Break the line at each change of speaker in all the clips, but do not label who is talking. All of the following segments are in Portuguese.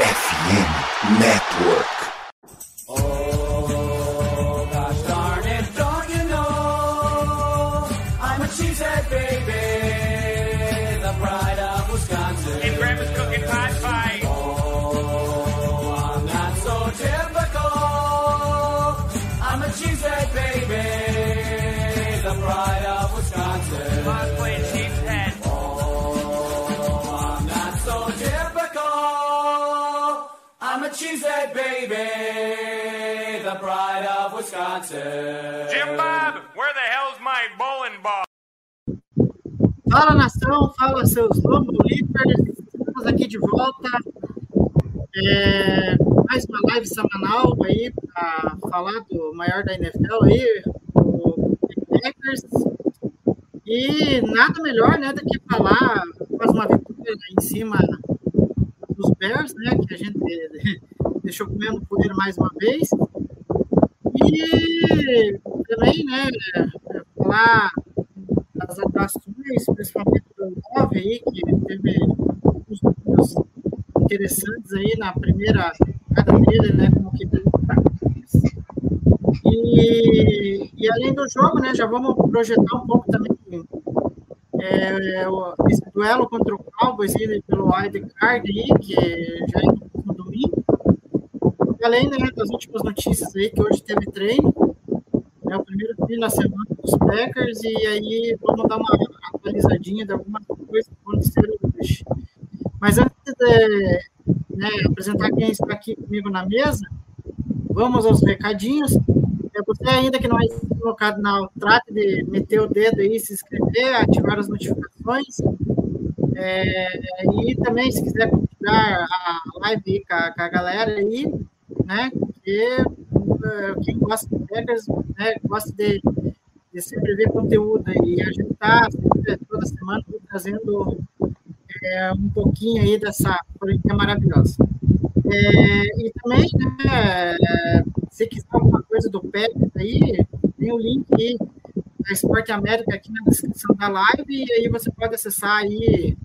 FM Network.
A cheesehead baby, the pride of Wisconsin.
Jim Bob, where the hell's my bowling ball?
Fala nação, fala seus Lombo Leapers, estamos aqui de volta. É, mais uma live semanal aí para falar do maior da NFL aí, o Packers. E nada melhor né, do que falar mais uma vitória em cima dos Bears, né? Que a gente deixou comendo poeira mais uma vez. E também, né, falar das atuações, principalmente do Love aí, que teve uns números interessantes aí na primeira temporada dele, né, como que e, e além do jogo, né, já vamos projetar um pouco também é, esse duelo contra o Cowboys aí, pelo Card aí, que já é no domingo. E além né, das últimas notícias aí, que hoje teve treino, é o primeiro treino na semana dos Packers, e aí vamos dar uma atualizadinha de algumas coisas que aconteceram hoje. Mas antes de né, apresentar quem está aqui comigo na mesa, vamos aos recadinhos. É você ainda que não é colocado na trate de meter o dedo aí, se inscrever, ativar as notificações. É, e também, se quiser compartilhar a live com a, com a galera aí, né? Porque é, quem gosta de Packers, né, gosta de, de sempre ver conteúdo e a gente está toda semana trazendo é, um pouquinho aí dessa franquia maravilhosa. É, e também, né, se quiser alguma coisa do Packers aí, tem o link aí da Esporte América aqui na descrição da live e aí você pode acessar aí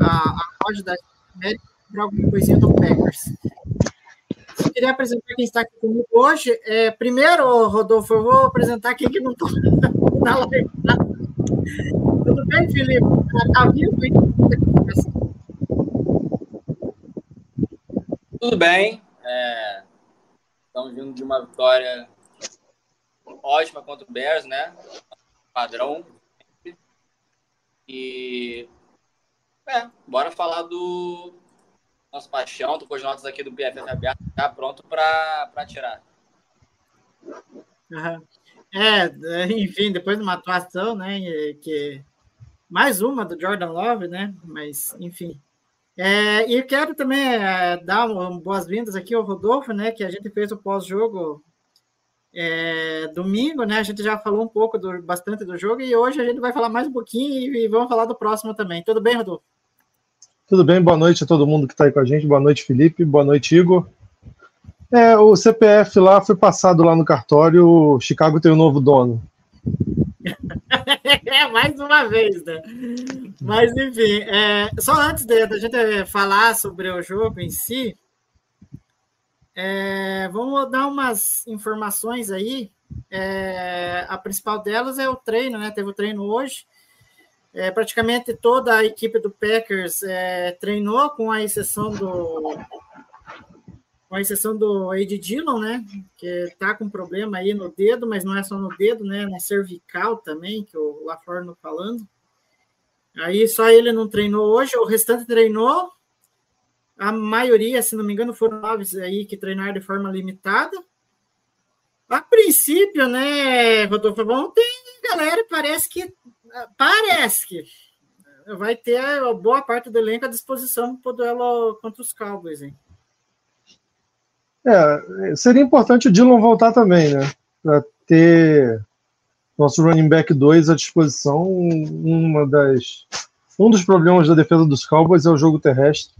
a, a loja da Esporte América para alguma coisinha do Packers. Eu queria apresentar quem está aqui comigo hoje. É, primeiro, Rodolfo, eu vou apresentar quem que não está na live. Tudo bem, Felipe? Está vivo? hein?
Tudo bem. É, estamos vindo de uma vitória ótima contra o Bears, né? Padrão. E é, bora falar do nosso paixão. Tô com as notas aqui do BFF aberto, já pronto para tirar.
Aham. É, é, enfim, depois de uma atuação, né, que mais uma do Jordan Love, né, mas enfim. É, e quero também é, dar boas-vindas aqui ao Rodolfo, né, que a gente fez o pós-jogo é, domingo, né, a gente já falou um pouco, do, bastante do jogo, e hoje a gente vai falar mais um pouquinho e, e vamos falar do próximo também. Tudo bem, Rodolfo?
Tudo bem? Boa noite a todo mundo que está aí com a gente. Boa noite, Felipe. Boa noite, Igor. É, o CPF lá foi passado lá no cartório. Chicago tem um novo dono.
É, mais uma vez, né? Mas, enfim, é, só antes da gente falar sobre o jogo em si, é, vamos dar umas informações aí. É, a principal delas é o treino, né? Teve o treino hoje. É, praticamente toda a equipe do Packers é, treinou, com a exceção do com exceção do Ed Dillon, né? Que tá com problema aí no dedo, mas não é só no dedo, né? Na cervical também, que o Laforno falando. Aí só ele não treinou hoje, o restante treinou. A maioria, se não me engano, foram nove aí que treinaram de forma limitada. A princípio, né, Rodolfo, bom, tem galera, parece que parece que vai ter boa parte do elenco à disposição para o duelo contra os Cowboys, hein?
É, seria importante o Dillon voltar também, né? Para ter nosso running back 2 à disposição. Uma das, um dos problemas da defesa dos Cowboys é o jogo terrestre.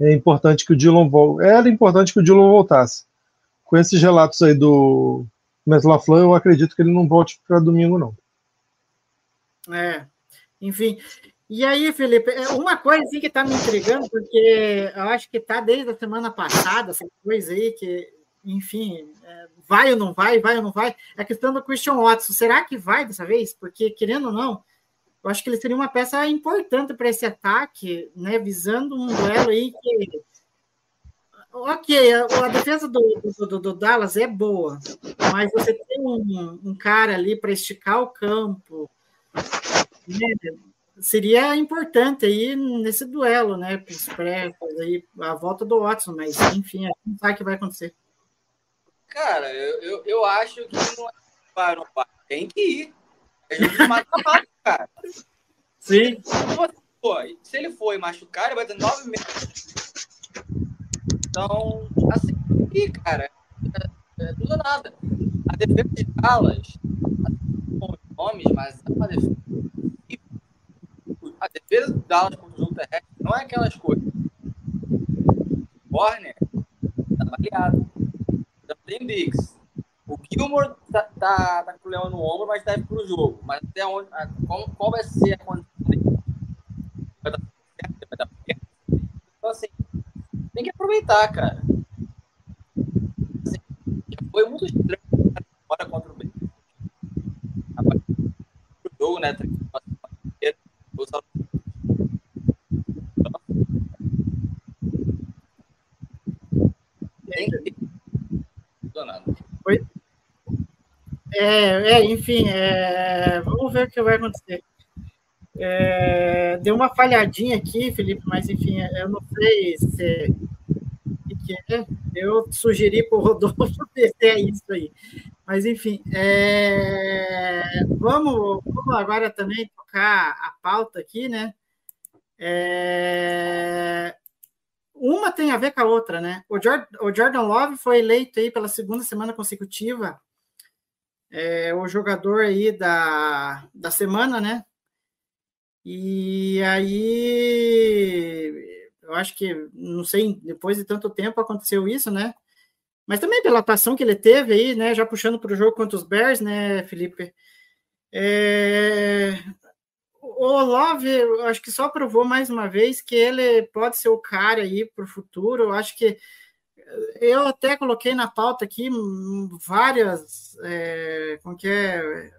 É importante que o Dillon volte. Era importante que o Dillon voltasse. Com esses relatos aí do Matt LaFleur, eu acredito que ele não volte para domingo, não.
É, enfim. E aí, Felipe, é uma coisa assim que está me intrigando, porque eu acho que está desde a semana passada, essa coisa aí, que, enfim, é, vai ou não vai, vai ou não vai, é a questão do Christian Watson. Será que vai dessa vez? Porque, querendo ou não, eu acho que ele seria uma peça importante para esse ataque, né? Visando um duelo aí que. Ok, a, defesa do, do, do, Dallas é boa, mas você tem um, um cara ali para esticar o campo. Né? Seria importante aí nesse duelo, né? Expressos, aí, a volta do Watson, mas enfim, a gente não sabe o que vai acontecer.
Cara, eu, eu, eu acho que não é para não tem que ir. É jogo de mata-mata, cara.
Sim.
Se ele for machucar, ele vai ter nove meses. Então, assim, e, cara, é, é tudo ou nada. A defesa de Dallas, assim, com os nomes, mas é uma defesa a defesa do Dallas contra o jogo terrestre não é aquelas coisas. Warner tá baleado. Então tem Diggs. O Gilmore tá, tá, tá com o leão no ombro, mas deve pro jogo. Mas até onde. Qual, qual vai ser a condição dele? Vai dar certo? Vai dar certo? Então, assim, tem que aproveitar, cara. Assim, foi muito estranho agora contra o B. O jogo, né?
É, é, enfim, é, vamos ver o que vai acontecer. É, deu uma falhadinha aqui, Felipe, mas enfim, eu não sei se que é. Eu sugeri para o Rodolfo descer isso aí. Mas, enfim, é... vamos, vamos agora também tocar a pauta aqui, né? É... Uma tem a ver com a outra, né? O Jordan, o Jordan Love foi eleito aí pela segunda semana consecutiva é, o jogador aí da, da semana, né? E aí, eu acho que, não sei, depois de tanto tempo aconteceu isso, né? Mas também pela atuação que ele teve aí, né? Já puxando para o jogo contra os Bears, né, Felipe? É... O Love, acho que só provou mais uma vez que ele pode ser o cara aí para o futuro. Eu acho que eu até coloquei na pauta aqui várias, é, que é,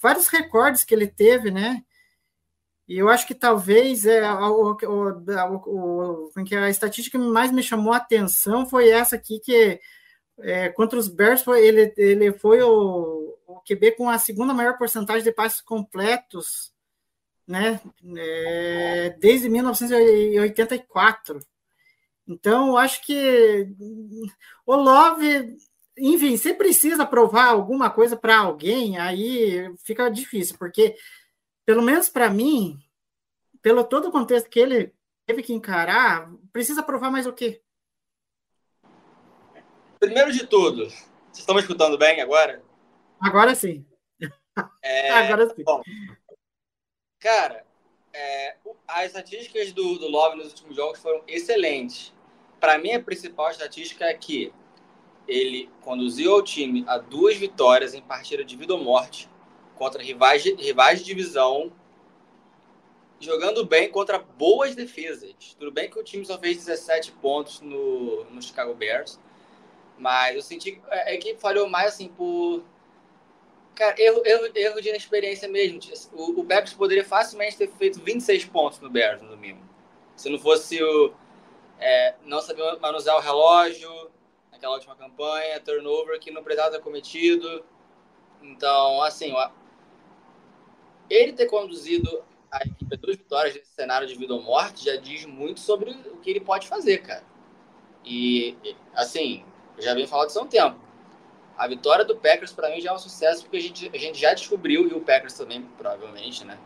vários recordes que ele teve, né? E eu acho que talvez é, o, o, o, que a estatística que mais me chamou a atenção foi essa aqui, que é, contra os Bears foi, ele, ele foi o, o QB com a segunda maior porcentagem de passes completos, né? É, desde 1984. Então, eu acho que o Love, enfim, se precisa provar alguma coisa para alguém, aí fica difícil, porque, pelo menos para mim, pelo todo o contexto que ele teve que encarar, precisa provar mais o quê?
Primeiro de tudo, vocês estão me escutando bem agora?
Agora sim.
É, agora sim. Bom, cara, é, as estatísticas do, do Love nos últimos jogos foram excelentes para mim, a principal estatística é que ele conduziu o time a duas vitórias em partida de vida ou morte contra rivais de, rivais de divisão, jogando bem contra boas defesas. Tudo bem que o time só fez 17 pontos no, no Chicago Bears, mas eu senti que a equipe falhou mais assim por. Cara, erro, erro, erro de inexperiência mesmo. O, o poderia facilmente ter feito 26 pontos no Bears no domingo. Se não fosse o, é, não sabia manusear o relógio naquela última campanha, turnover que não precisava ter cometido. Então, assim, ele ter conduzido a equipe duas vitórias nesse cenário de vida ou morte já diz muito sobre o que ele pode fazer, cara. E, assim, eu já venho falando disso há um tempo. A vitória do Packers, para mim, já é um sucesso, porque a gente, a gente já descobriu, e o Packers também, provavelmente, né?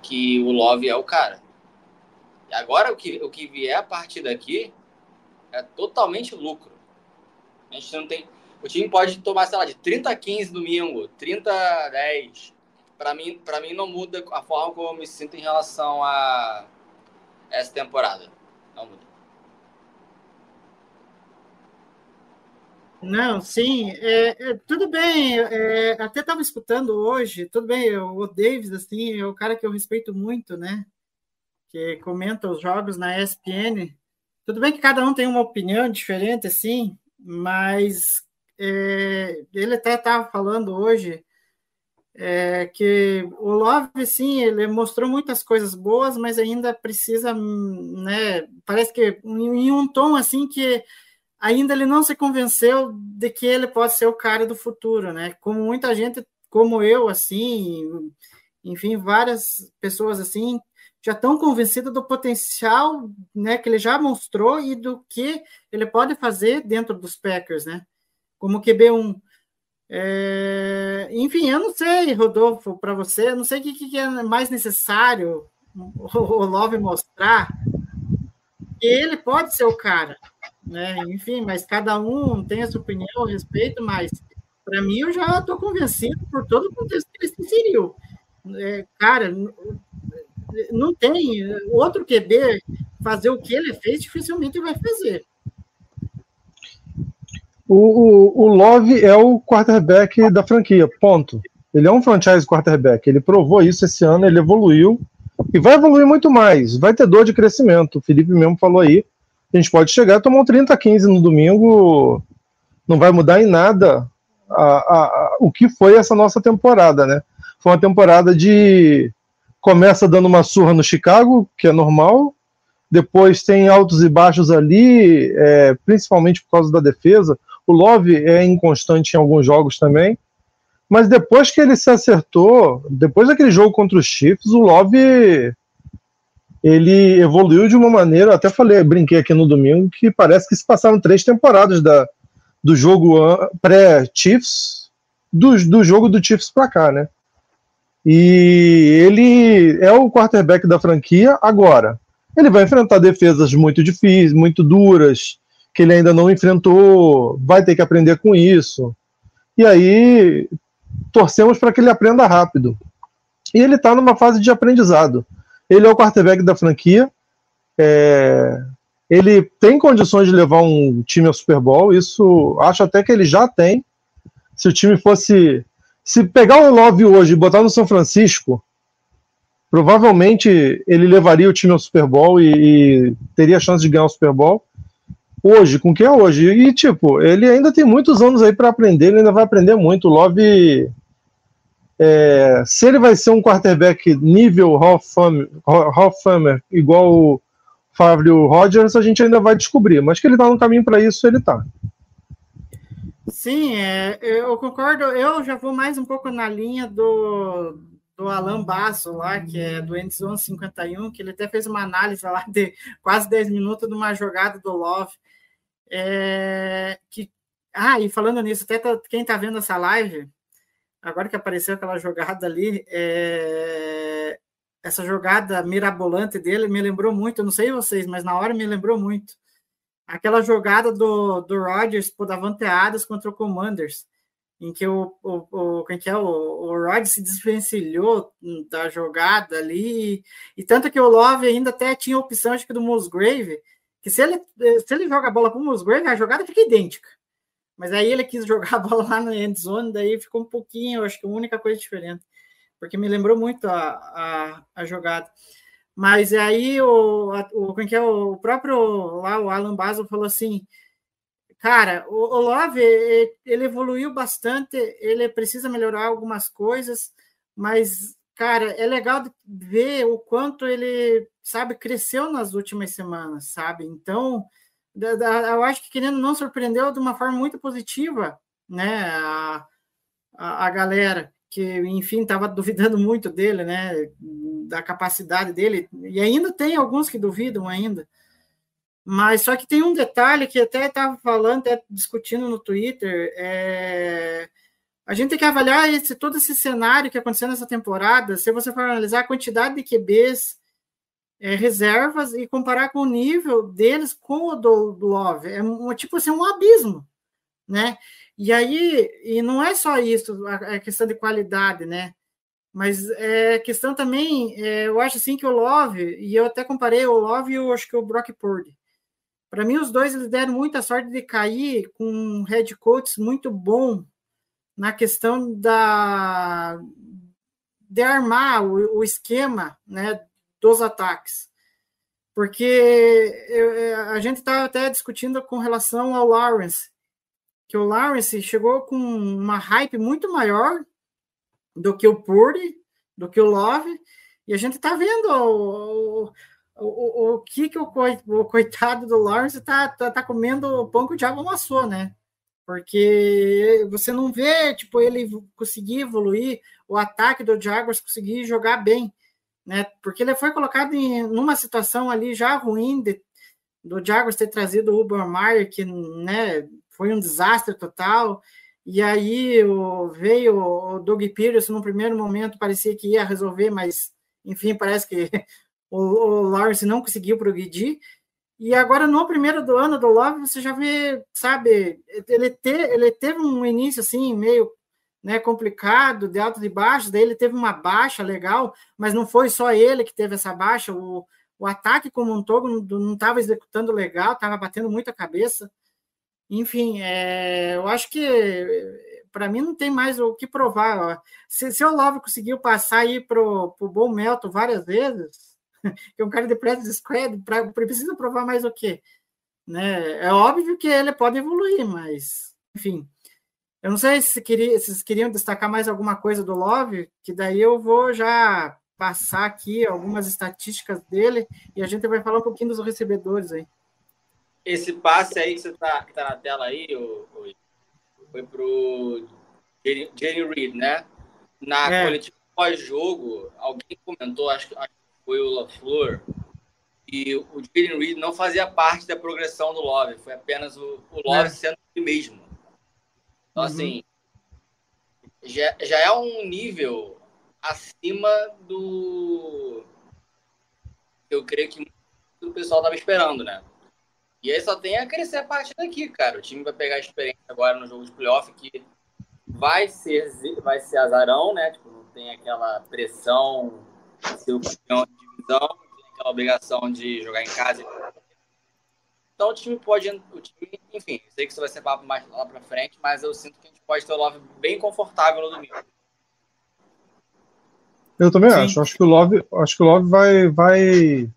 Que o Love é o cara. Agora, o que, o que vier a partir daqui é totalmente lucro. A gente não tem. O time pode tomar, sei lá, de 30 a 15 domingo, 30 a 10. Para mim, para mim não muda a forma como eu me sinto em relação a essa temporada. Não muda.
Não, sim, é, é, tudo bem. É, até estava escutando hoje, tudo bem. O Davis, assim, é o cara que eu respeito muito, né? que comenta os jogos na ESPN. Tudo bem que cada um tem uma opinião diferente, assim, mas é, ele até estava falando hoje é, que o Love, sim, ele mostrou muitas coisas boas, mas ainda precisa, né? Parece que em um tom assim que ainda ele não se convenceu de que ele pode ser o cara do futuro, né? Como muita gente, como eu, assim, enfim, várias pessoas assim já estão convencidas do potencial, né, que ele já mostrou e do que ele pode fazer dentro dos Packers, né? Como QB1. É, enfim, eu não sei, Rodolfo, para você, eu não sei o que, que, é mais necessário o Love mostrar. Que ele pode ser o cara, né? Enfim, mas cada um tem a sua opinião, eu respeito, mas para mim eu já estou convencido por todo o contexto que ele se inseriu. É, cara, não tem outro QB fazer o que ele fez, dificilmente vai fazer.
O, o, o Love é o quarterback da franquia, ponto. Ele é um franchise quarterback. Ele provou isso esse ano, ele evoluiu e vai evoluir muito mais. Vai ter dor de crescimento. O Felipe mesmo falou aí. A gente pode chegar a tomar um 30-15 no domingo, não vai mudar em nada a, a, a, o que foi essa nossa temporada, né? Foi uma temporada de. Começa dando uma surra no Chicago, que é normal, depois tem altos e baixos ali, é, principalmente por causa da defesa. O Love é inconstante em alguns jogos também. Mas depois que ele se acertou, depois daquele jogo contra os Chiefs, o Love ele evoluiu de uma maneira, até falei, brinquei aqui no domingo, que parece que se passaram três temporadas da, do jogo pré-Chiefs, do, do jogo do Chiefs para cá, né? E ele é o quarterback da franquia agora. Ele vai enfrentar defesas muito difíceis, muito duras, que ele ainda não enfrentou, vai ter que aprender com isso. E aí torcemos para que ele aprenda rápido. E ele está numa fase de aprendizado. Ele é o quarterback da franquia. É, ele tem condições de levar um time ao Super Bowl. Isso acho até que ele já tem. Se o time fosse. Se pegar o Love hoje e botar no São Francisco, provavelmente ele levaria o time ao Super Bowl e, e teria chance de ganhar o Super Bowl hoje, com quem é hoje. E, tipo, ele ainda tem muitos anos aí para aprender, ele ainda vai aprender muito. O Love, é, se ele vai ser um quarterback nível Hall of Famer, igual o Fábio Rogers, a gente ainda vai descobrir. Mas que ele está no caminho para isso, ele está.
Sim, é, eu concordo. Eu já vou mais um pouco na linha do, do Alan Basso lá, que é do Endzone 51, que ele até fez uma análise lá de quase 10 minutos de uma jogada do Love. É, que, ah, e falando nisso, até tá, quem está vendo essa live, agora que apareceu aquela jogada ali, é, essa jogada mirabolante dele me lembrou muito, não sei vocês, mas na hora me lembrou muito. Aquela jogada do, do Rodgers por Davante Adams contra o Commanders, em que o, o, o, quem que é, o, o Rod se desvencilhou da jogada ali, e tanto que o Love ainda até tinha a opção, acho que do Musgrave, que se ele, se ele joga a bola para o Musgrave, a jogada fica idêntica. Mas aí ele quis jogar a bola lá na end zone, daí ficou um pouquinho, acho que a única coisa diferente. Porque me lembrou muito a, a, a jogada. Mas aí o, o, é, é o próprio lá, o Alan Basso falou assim: cara, o, o Love ele evoluiu bastante, ele precisa melhorar algumas coisas, mas cara, é legal ver o quanto ele, sabe, cresceu nas últimas semanas, sabe? Então, eu acho que querendo não surpreendeu de uma forma muito positiva, né? A, a, a galera que, enfim, estava duvidando muito dele, né? Da capacidade dele, e ainda tem alguns que duvidam ainda. Mas só que tem um detalhe que até estava falando, até discutindo no Twitter, é a gente tem que avaliar esse, todo esse cenário que aconteceu nessa temporada, se você for analisar a quantidade de QBs é, reservas e comparar com o nível deles com o do, do. É um, tipo assim, um abismo, né? E aí, e não é só isso, a, a questão de qualidade, né? Mas é questão também, é, eu acho assim que o Love, e eu até comparei o Love e eu acho que o Brock Purdy. Para mim, os dois eles deram muita sorte de cair com um head coach muito bom na questão da de armar o, o esquema né, dos ataques. porque eu, a gente está até discutindo com relação ao Lawrence, que o Lawrence chegou com uma hype muito maior do que o Purdy, do que o Love, e a gente está vendo o, o, o, o, que, que o, o coitado do Lawrence está tá, tá comendo o pão que o diabo amassou, né? Porque você não vê tipo, ele conseguir evoluir, o ataque do Jaguars conseguir jogar bem, né? Porque ele foi colocado em numa situação ali já ruim de, do Jaguars ter trazido o Urban Meyer, que né, foi um desastre total. E aí o, veio o Doug Peterson no primeiro momento, parecia que ia resolver, mas enfim, parece que o, o Lawrence não conseguiu progredir. E agora, no primeiro do ano do Love, você já vê, sabe, ele, te, ele teve um início assim, meio né, complicado, de alto e baixo, daí ele teve uma baixa legal, mas não foi só ele que teve essa baixa, o, o ataque como um todo não estava executando legal, estava batendo muita cabeça. Enfim, é, eu acho que para mim não tem mais o que provar. Se, se o Love conseguiu passar aí para o Bom Melton várias vezes, que é um cara de practice squad, pra, precisa provar mais o quê? Né? É óbvio que ele pode evoluir, mas, enfim. Eu não sei se, queria, se vocês queriam destacar mais alguma coisa do Love, que daí eu vou já passar aqui algumas estatísticas dele e a gente vai falar um pouquinho dos recebedores aí.
Esse passe aí que você tá, que tá na tela aí, o, foi pro Jenny Reed, né? Na é. coletiva pós-jogo, alguém comentou, acho, acho que foi o LaFleur, e o Jalen Reed não fazia parte da progressão do Love, foi apenas o, o Love é. sendo ele mesmo. Então, uhum. assim, já, já é um nível acima do. Eu creio que o pessoal estava esperando, né? E aí só tem a crescer a partir daqui, cara. O time vai pegar a experiência agora no jogo de playoff que vai ser, vai ser azarão, né? Tipo, não tem aquela pressão de ser o campeão de divisão, tem aquela obrigação de jogar em casa. Então o time pode. O time, enfim, sei que isso vai ser papo mais lá pra frente, mas eu sinto que a gente pode ter o Love bem confortável no domingo.
Eu também Sim. acho. Acho que o Love, acho que o Love vai, vai.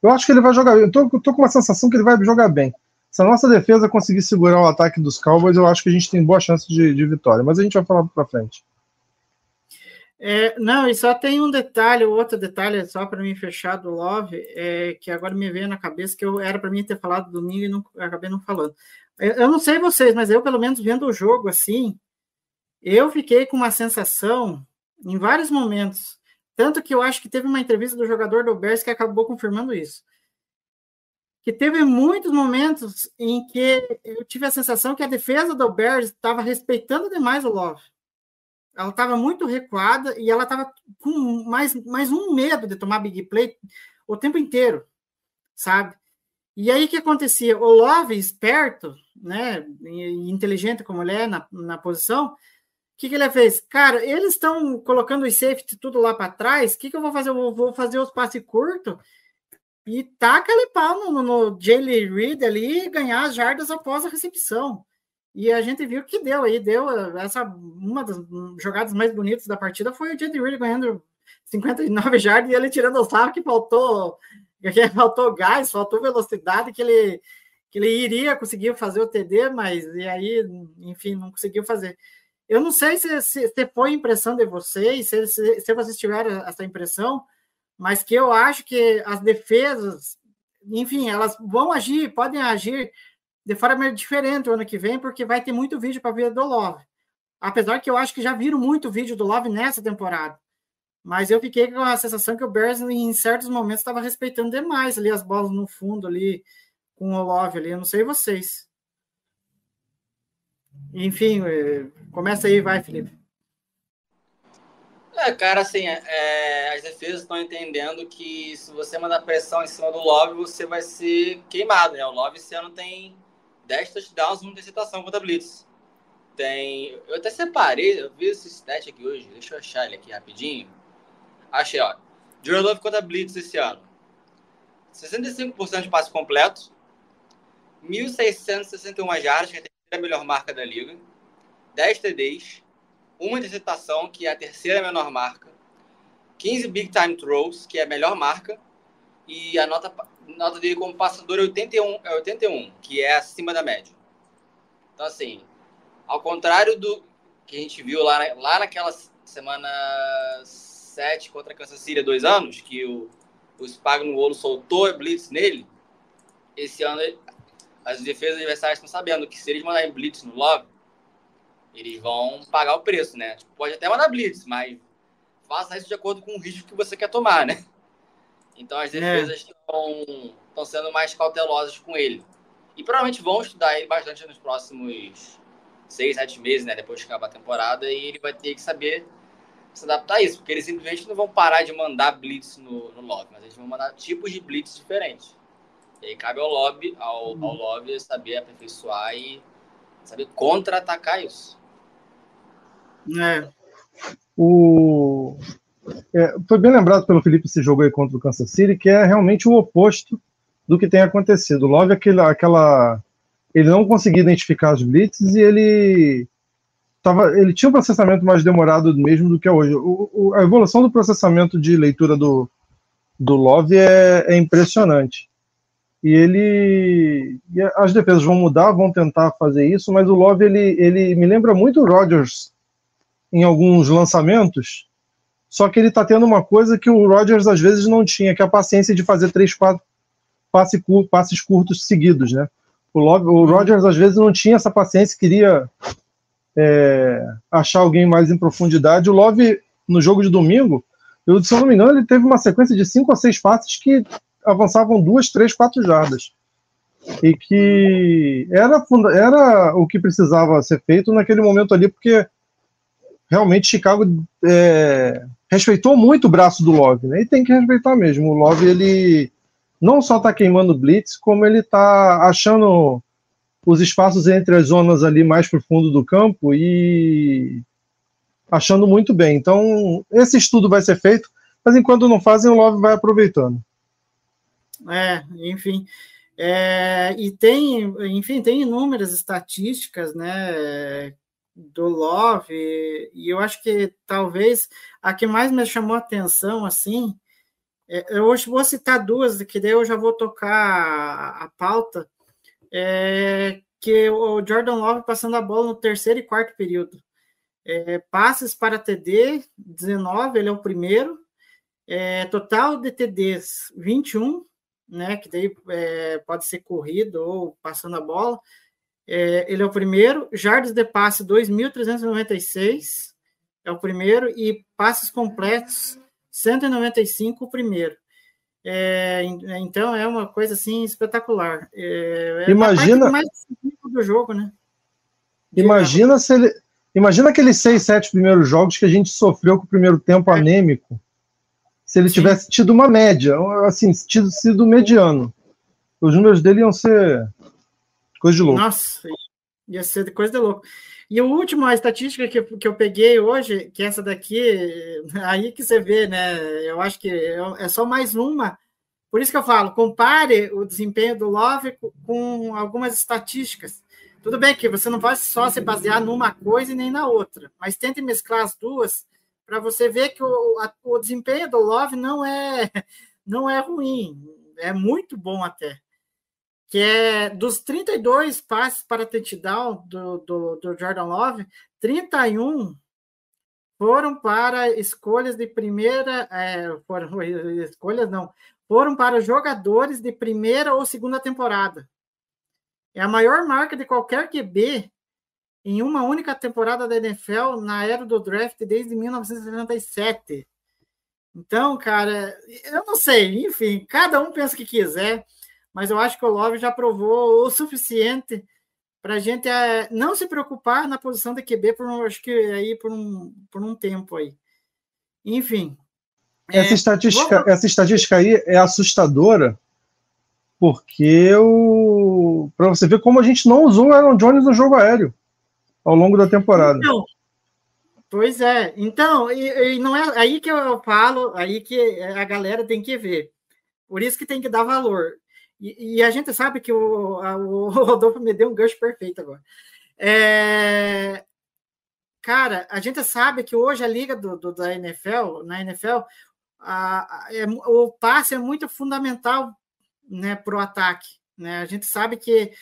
Eu acho que ele vai jogar. Eu tô, eu tô com uma sensação que ele vai jogar bem. Se a nossa defesa conseguir segurar o ataque dos Cowboys, eu acho que a gente tem boa chance de, de vitória. Mas a gente vai falar para frente.
É, não, e só tem um detalhe, outro detalhe, só para mim fechar do Love, é, que agora me veio na cabeça que eu era para mim ter falado domingo e não, acabei não falando. Eu, eu não sei vocês, mas eu, pelo menos, vendo o jogo assim, eu fiquei com uma sensação em vários momentos. Tanto que eu acho que teve uma entrevista do jogador do Bears que acabou confirmando isso. Que teve muitos momentos em que eu tive a sensação que a defesa do Bears estava respeitando demais o Love ela estava muito recuada e ela estava com mais, mais um medo de tomar big play o tempo inteiro, sabe? E aí o que acontecia? O Love, esperto, né, e inteligente como ele é na, na posição, o que, que ele fez? Cara, eles estão colocando os safety tudo lá para trás, o que, que eu vou fazer? Eu vou fazer os passes curtos e taca ele pau no, no Jalen Reed ali e ganhar as jardas após a recepção. E a gente viu que deu aí, deu essa uma das jogadas mais bonitas da partida foi o Jed Reed ganhando 59 jardas e ele tirando o sarro que faltou que faltou gás, faltou velocidade que ele que ele iria conseguir fazer o TD, mas e aí, enfim, não conseguiu fazer. Eu não sei se, se, se foi impressão de vocês, se, se, se vocês tiveram essa impressão, mas que eu acho que as defesas, enfim, elas vão agir, podem agir de forma diferente o ano que vem, porque vai ter muito vídeo para ver do Love. Apesar que eu acho que já viram muito vídeo do Love nessa temporada. Mas eu fiquei com a sensação que o Bears, em certos momentos, estava respeitando demais ali as bolas no fundo ali, com o Love ali. Eu não sei vocês. Enfim, eh, começa aí, vai, Felipe.
É, cara, assim, é, as defesas estão entendendo que se você mandar pressão em cima do Love, você vai ser queimado, né? O Love esse ano tem 10 touchdowns, uma interceptação contra a Blitz. Tem. Eu até separei, eu vi esse stat aqui hoje, deixa eu achar ele aqui rapidinho. Achei, ó. Jordan Love contra a Blitz esse ano. 65% de passe completo, 1.661 jardas, que é a melhor marca da liga, 10 TDs, uma interceptação, que é a terceira menor marca, 15 big time throws, que é a melhor marca, e a nota nota dele como passador é 81, é 81, que é acima da média. Então, assim, ao contrário do que a gente viu lá, lá naquela semana 7 contra a Kansas City há dois anos, que o, o Spagnuolo soltou a blitz nele, esse ano as defesas adversárias estão sabendo que se eles mandarem blitz no Love, eles vão pagar o preço, né? Tipo, pode até mandar blitz, mas faça isso de acordo com o risco que você quer tomar, né? Então as é. defesas estão é. sendo mais cautelosas com ele. E provavelmente vão estudar ele bastante nos próximos seis, sete meses, né? Depois de acabar a temporada, e ele vai ter que saber se adaptar a isso, porque eles simplesmente não vão parar de mandar blitz no, no lobby, mas eles vão mandar tipos de blitz diferentes. E aí cabe ao lobby, ao, ao uhum. lobby saber aperfeiçoar e saber contra-atacar isso.
É. O... É, foi bem lembrado pelo Felipe esse jogo aí contra o Kansas City, que é realmente o oposto do que tem acontecido. O Love, aquela, aquela, ele não conseguia identificar os blitzes e ele tava, ele tinha um processamento mais demorado mesmo do que é hoje. O, o, a evolução do processamento de leitura do, do Love é, é impressionante. E ele. E as defesas vão mudar, vão tentar fazer isso, mas o Love ele, ele me lembra muito o Rodgers em alguns lançamentos. Só que ele está tendo uma coisa que o Rodgers às vezes não tinha, que é a paciência de fazer três, quatro passe, passes curtos seguidos, né? O, Love, o Rodgers às vezes não tinha essa paciência, queria é, achar alguém mais em profundidade. O Love, no jogo de domingo, eu, se eu não me engano, ele teve uma sequência de cinco ou seis passes que avançavam duas, três, quatro jardas. E que era, era o que precisava ser feito naquele momento ali, porque realmente Chicago é, respeitou muito o braço do Love, né? E tem que respeitar mesmo. O Love, ele não só está queimando blitz, como ele está achando os espaços entre as zonas ali mais para o fundo do campo e achando muito bem. Então, esse estudo vai ser feito, mas enquanto não fazem, o Love vai aproveitando.
É, enfim. É, e tem, enfim, tem inúmeras estatísticas, né, do Love, e eu acho que talvez a que mais me chamou a atenção, assim, é, eu hoje vou citar duas, que daí eu já vou tocar a pauta, é, que o Jordan Love passando a bola no terceiro e quarto período. É, passes para TD, 19, ele é o primeiro. É, total de TDs, 21, né, que daí é, pode ser corrido ou passando a bola. É, ele é o primeiro. Jardas de passe, 2.396, é o primeiro. E passes completos, 195, o primeiro. É, então é uma coisa assim espetacular. É,
é imagina mais
do jogo, né?
Imagina se ele, imagina aqueles seis, sete primeiros jogos que a gente sofreu com o primeiro tempo é. anêmico. Se ele Sim. tivesse tido uma média, assim, tido sido mediano, os números dele iam ser coisa de louco.
Nossa, ia ser coisa de louco. E o último, a estatística que, que eu peguei hoje, que essa daqui, aí que você vê, né? Eu acho que é só mais uma. Por isso que eu falo, compare o desempenho do Love com algumas estatísticas. Tudo bem que você não vai só se basear numa coisa e nem na outra, mas tente mesclar as duas para você ver que o, a, o desempenho do Love não é não é ruim, é muito bom até que é dos 32 passes para touchdown do, do, do Jordan Love, 31 foram para escolhas de primeira, é, foram escolhas não, foram para jogadores de primeira ou segunda temporada. É a maior marca de qualquer QB em uma única temporada da NFL na era do draft desde 1977. Então, cara, eu não sei, enfim, cada um pensa o que quiser mas eu acho que o Love já provou o suficiente para a gente é, não se preocupar na posição de QB por acho que aí por um, por um tempo aí. Enfim.
Essa, é, estatística, vou... essa estatística aí é assustadora, porque o para você ver como a gente não usou o Aaron Jones no jogo aéreo ao longo da temporada.
Então, pois é. Então, e, e não é aí que eu falo, aí que a galera tem que ver. Por isso que tem que dar valor. E, a gente sabe que o, a, o Rodolfo me deu um gancho perfeito agora. É, cara, a gente sabe que hoje a liga do, do da NFL, na NFL, a, a, é, o passe é muito fundamental né, para o ataque. Né? A gente sabe que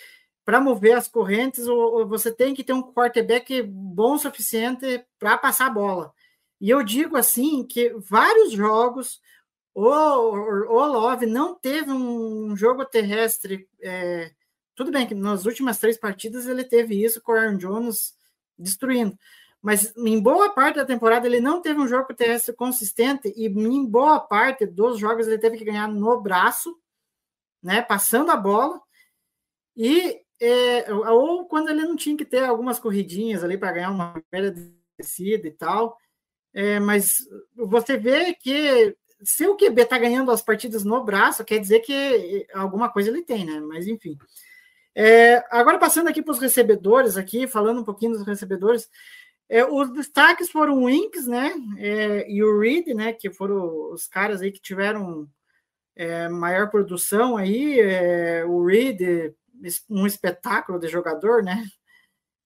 para mover as correntes, você tem que ter um quarterback bom o suficiente para passar a bola. E eu digo assim que vários jogos o, Love não teve um jogo terrestre. É, tudo bem que nas últimas três partidas ele teve isso com o Aaron Jones destruindo. Mas em boa parte da temporada ele não teve um jogo terrestre consistente e em boa parte dos jogos ele teve que ganhar no braço, né, passando a bola. E é, ou quando ele não tinha que ter algumas corridinhas ali para ganhar uma primeira descida e tal. É, mas você vê que se o QB está ganhando as partidas no braço, quer dizer que alguma coisa ele tem, né? Mas enfim. É, agora passando aqui para os recebedores, aqui falando um pouquinho dos recebedores, é, os destaques foram o Inks, né? É, e o Reed, né? Que foram os caras aí que tiveram é, maior produção aí. É, o Reed, um espetáculo de jogador, né?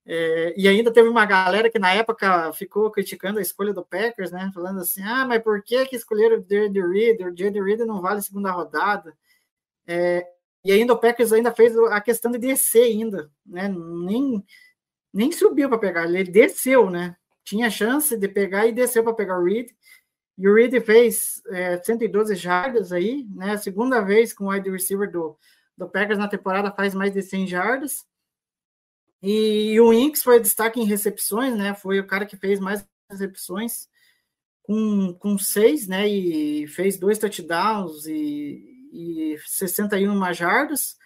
É, e ainda teve uma galera que na época ficou criticando a escolha do Packers, né? Falando assim: ah, mas por que, que escolheram o J.D. Reed? O J.D. Reed não vale segunda rodada. É, e ainda o Packers ainda fez a questão de descer ainda, né? Nem, nem subiu para pegar, ele desceu, né? Tinha chance de pegar e desceu para pegar o Reed. E o Reed fez é, 112 jardas aí, né? Segunda vez com o wide receiver do, do Packers na temporada faz mais de 100 jardas. E, o Inks foi destaque em recepções, né? Foi o cara que fez mais recepções com, com seis, né? E fez dois touchdowns e, e 61 jardas.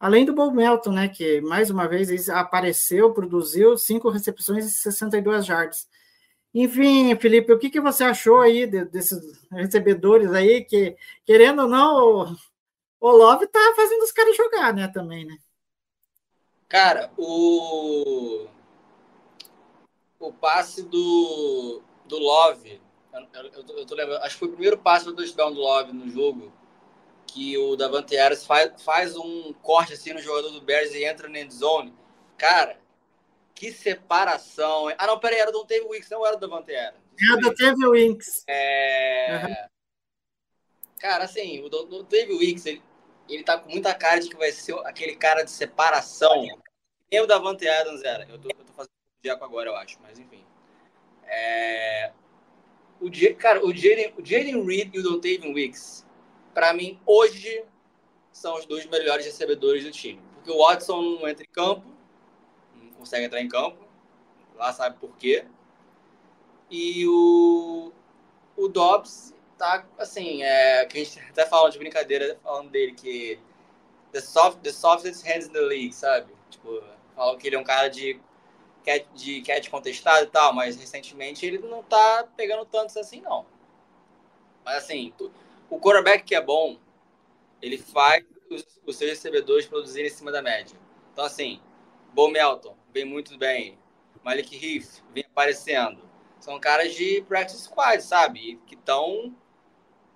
Além do Bob Melton, né? Que mais uma vez apareceu, produziu cinco recepções e 62 jardas. Enfim, Felipe, o que, que você achou aí de, desses recebedores aí que, querendo ou não, o, o Love tá fazendo os caras jogar, né? Também, né?
Cara, o. O passe do, do Love. Eu, eu, eu tô lembrando. Acho que foi o primeiro passe do touchdown do Love no jogo. Que o Davante Harris faz, faz um corte assim no jogador do Bears e entra na end zone. Cara, que separação. Ah, não, peraí, era do Teve Winks, não era do Davante Harris.
Era do Teve Winks.
É. Uhum. Cara, assim, o Teve Winks, ele, ele tá com muita cara de que vai ser aquele cara de separação. Nem o Davante Adams era. Eu tô, eu tô fazendo o Diaco agora, eu acho, mas enfim. É... O, cara, o Jaden, o Jaden Reed e o Dontavian Wicks, para mim, hoje, são os dois melhores recebedores do time. Porque o Watson não entra em campo, não consegue entrar em campo, lá sabe por quê. E o, o Dobbs tá, assim, é, que a gente até fala de brincadeira, falando dele, que the, soft, the softest hands in the league, sabe? Tipo, falam que ele é um cara de catch, de catch contestado e tal, mas recentemente ele não tá pegando tantos assim, não. Mas assim, o quarterback que é bom, ele faz os, os seus recebedores produzirem em cima da média. Então, assim, Bo Melton, vem muito bem. Malik Heath, vem aparecendo. São caras de practice squad, sabe? Que estão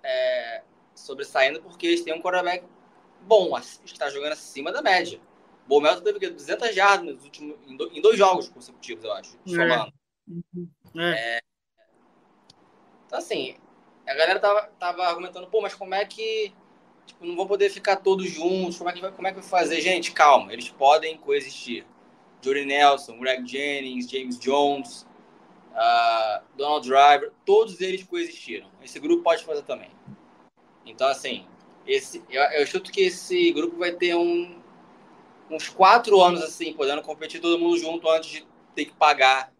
é, sobressaindo porque eles têm um quarterback bom, que está jogando acima da média. O Bomel teve 200 jardas nos últimos, em dois jogos consecutivos, eu acho, somando. É. É. Então, assim, a galera tava, tava argumentando, pô, mas como é que tipo, não vão poder ficar todos juntos? Como é que vai, como é que vai fazer? Gente, calma, eles podem coexistir. Jordy Nelson, Greg Jennings, James Jones, uh, Donald Driver, todos eles coexistiram. Esse grupo pode fazer também. Então, assim, esse, eu, eu chuto que esse grupo vai ter um, uns quatro anos, assim, podendo competir todo mundo junto antes de ter que pagar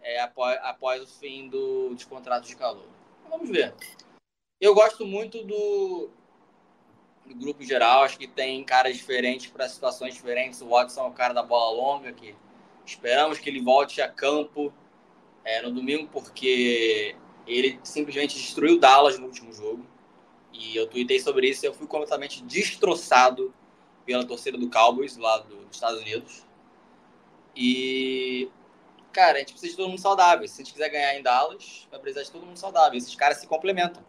é, após, após o fim do, dos contratos de calor. Vamos ver. Eu gosto muito do, do grupo geral, acho que tem caras diferentes para situações diferentes. O Watson é o cara da bola longa, que esperamos que ele volte a campo é, no domingo, porque ele simplesmente destruiu Dallas no último jogo. E eu tuitei sobre isso e eu fui completamente destroçado pela torcida do Cowboys lá do, dos Estados Unidos. E, cara, a gente precisa de todo mundo saudável. Se a gente quiser ganhar em Dallas, vai precisar de todo mundo saudável. Esses caras se complementam.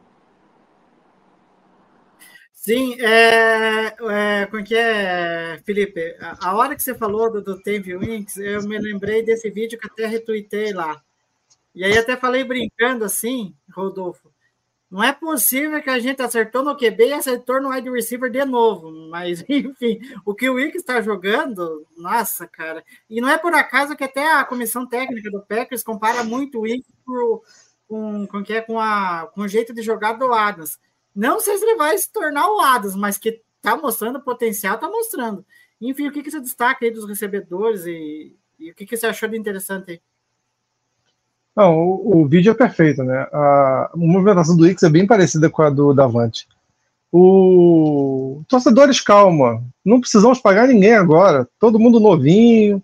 Sim, é, é, como é que é, Felipe? A, a hora que você falou do, do Tave Winks, eu me lembrei desse vídeo que até retuitei lá. E aí até falei brincando assim, Rodolfo, não é possível que a gente acertou no QB e acertou no wide receiver de novo. Mas, enfim, o que o Wick está jogando, nossa, cara. E não é por acaso que até a comissão técnica do Packers compara muito o Wick com, com, é, com, com o jeito de jogar do Adams. Não sei se ele vai se tornar o Adams, mas que está mostrando potencial, está mostrando. Enfim, o que, que você destaca aí dos recebedores e, e o que, que você achou de interessante aí?
Não, o, o, vídeo é perfeito, né? A, a movimentação do X é bem parecida com a do Davante. O torcedores, calma, não precisamos pagar ninguém agora. Todo mundo novinho,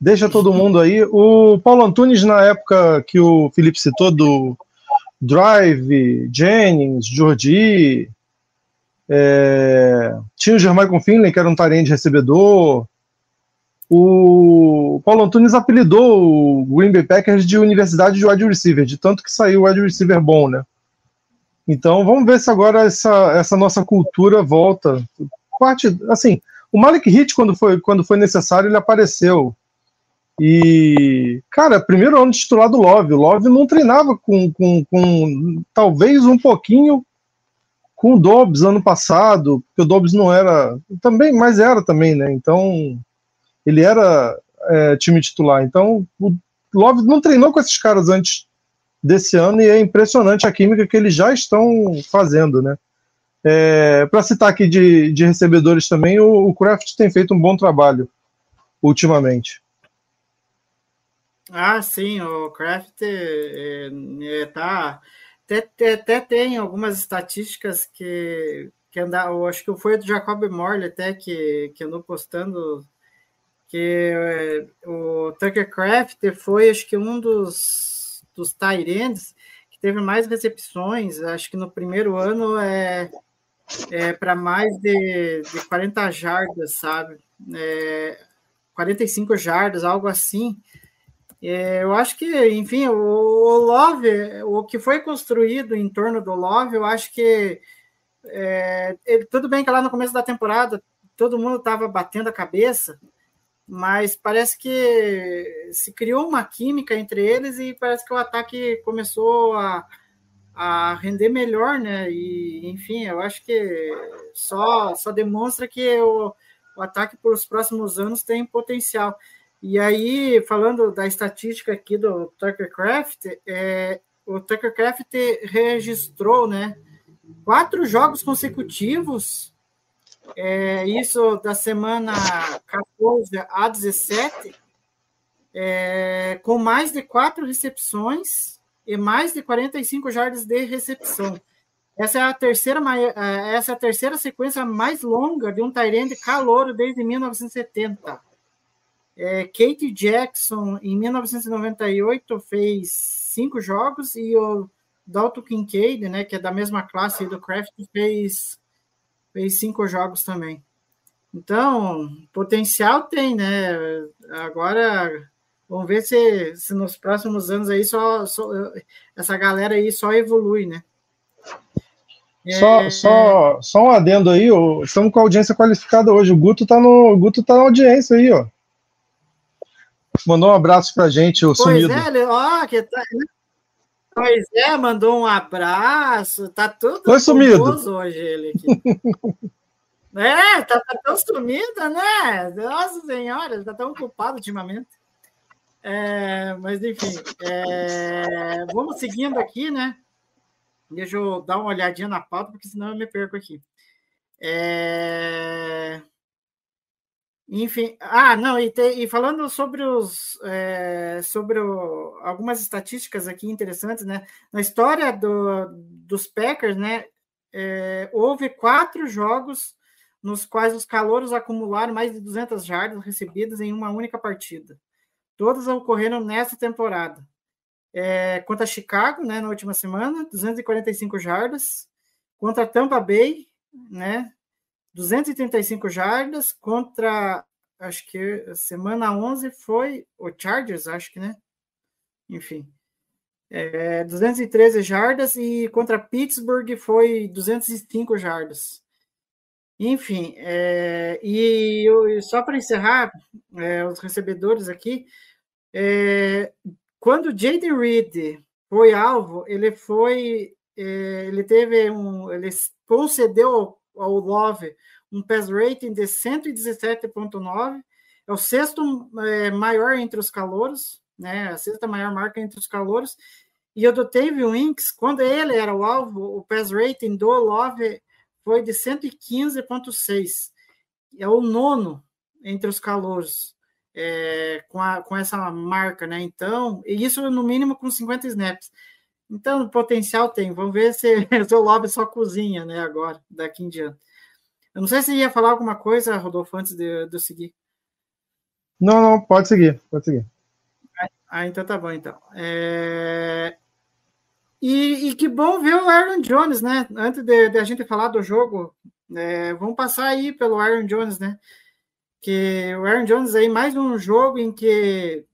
deixa todo mundo aí. O Paulo Antunes, na época que o Felipe citou, do Drive, Jennings, Jordi, é, tinha o Germaicon Finley, que era um tarente recebedor, o Paulo Antunes apelidou o Green Bay Packers de Universidade de Wide Receiver, de tanto que saiu o wide receiver bom, né? Então vamos ver se agora essa, essa nossa cultura volta. Parte, assim, o Malik Hit, quando foi, quando foi necessário, ele apareceu. E, cara, primeiro ano titular do Love. O Love não treinava com, com, com talvez um pouquinho com o Dobbs ano passado, porque o Dobbs não era. Também, mas era também, né? Então ele era é, time titular. Então, o Love não treinou com esses caras antes desse ano e é impressionante a química que eles já estão fazendo, né? É, Para citar aqui de, de recebedores também, o, o, Kraft tem feito um bom trabalho ultimamente.
Ah, sim, o Kraft é, é, tá até, até, tem algumas estatísticas que que anda, eu acho que foi do Jacob Morley até que, que andou postando que é, o Tucker Craft foi, acho que, um dos, dos Tyrands que teve mais recepções, acho que no primeiro ano é, é para mais de, de 40 jardas, sabe? É, 45 jardas, algo assim. É, eu acho que, enfim, o, o, Love, o que foi construído em torno do Love, eu acho que é, ele, tudo bem que lá no começo da temporada todo mundo estava batendo a cabeça, mas parece que se criou uma química entre eles e parece que o ataque começou a, a render melhor, né? E enfim, eu acho que só, só demonstra que o, o ataque para os próximos anos tem potencial. E aí, falando da estatística aqui do Tuckercraft, é, o Tuckercraft registrou, né? Quatro jogos consecutivos é, isso da semana 14 a 17, é, com mais de quatro recepções e mais de 45 jardas de recepção. Essa é a terceira, é, essa é a terceira sequência mais longa de um Tyrande calouro desde 1970. É, Kate Jackson, em 1998, fez cinco jogos e o Dalton Kincaid, né, que é da mesma classe do Kraft, fez fez cinco jogos também. Então, potencial tem, né? Agora, vamos ver se, se nos próximos anos aí só, só essa galera aí só evolui, né?
Só, é... só, só um adendo aí, ó, estamos com a audiência qualificada hoje. O Guto tá no, o Guto tá na audiência aí, ó. Mandou um abraço pra gente, o
pois
sumido.
É, ó, que tá, né? Pois é, mandou um abraço, tá tudo
Foi sumido
hoje ele aqui. é, tá, tá, tão sumido, né? Nossa senhora, tá tão ocupado ultimamente. É, mas enfim, é, vamos seguindo aqui, né? Deixa eu dar uma olhadinha na pauta, porque senão eu me perco aqui. É... Enfim, ah, não, e, te, e falando sobre os é, sobre o, algumas estatísticas aqui interessantes, né? Na história do, dos Packers, né? É, houve quatro jogos nos quais os calouros acumularam mais de 200 jardas recebidas em uma única partida. Todas ocorreram nessa temporada. É, contra Chicago, né, na última semana, 245 jardas. Contra Tampa Bay, né, 235 jardas contra, acho que semana 11 foi o Chargers, acho que, né? Enfim. É, 213 jardas e contra Pittsburgh foi 205 jardas. Enfim, é, e, e, só para encerrar é, os recebedores aqui, é, quando Jaden Reed foi alvo, ele foi é, ele teve um, ele concedeu ao Love um pass rating de 117.9, é o sexto é, maior entre os calouros, né? A sexta maior marca entre os calouros. E o do Tave Winks, quando ele era o alvo, o pass rating do Love foi de 115.6. É o nono entre os calouros é, com, a, com essa marca, né? Então, e isso no mínimo com 50 snaps. Então, potencial tem. Vamos ver se, se o Love só cozinha, né? Agora, daqui em diante. Eu não sei se ia falar alguma coisa, Rodolfo, antes de, de eu seguir.
Não, não, pode seguir, pode seguir.
Ah, então tá bom, então. É... E, e, que bom ver o Aaron Jones, né? Antes de, de a gente falar do jogo, é, vamos passar aí pelo Aaron Jones, né? Que o Aaron Jones aí, mais um jogo em que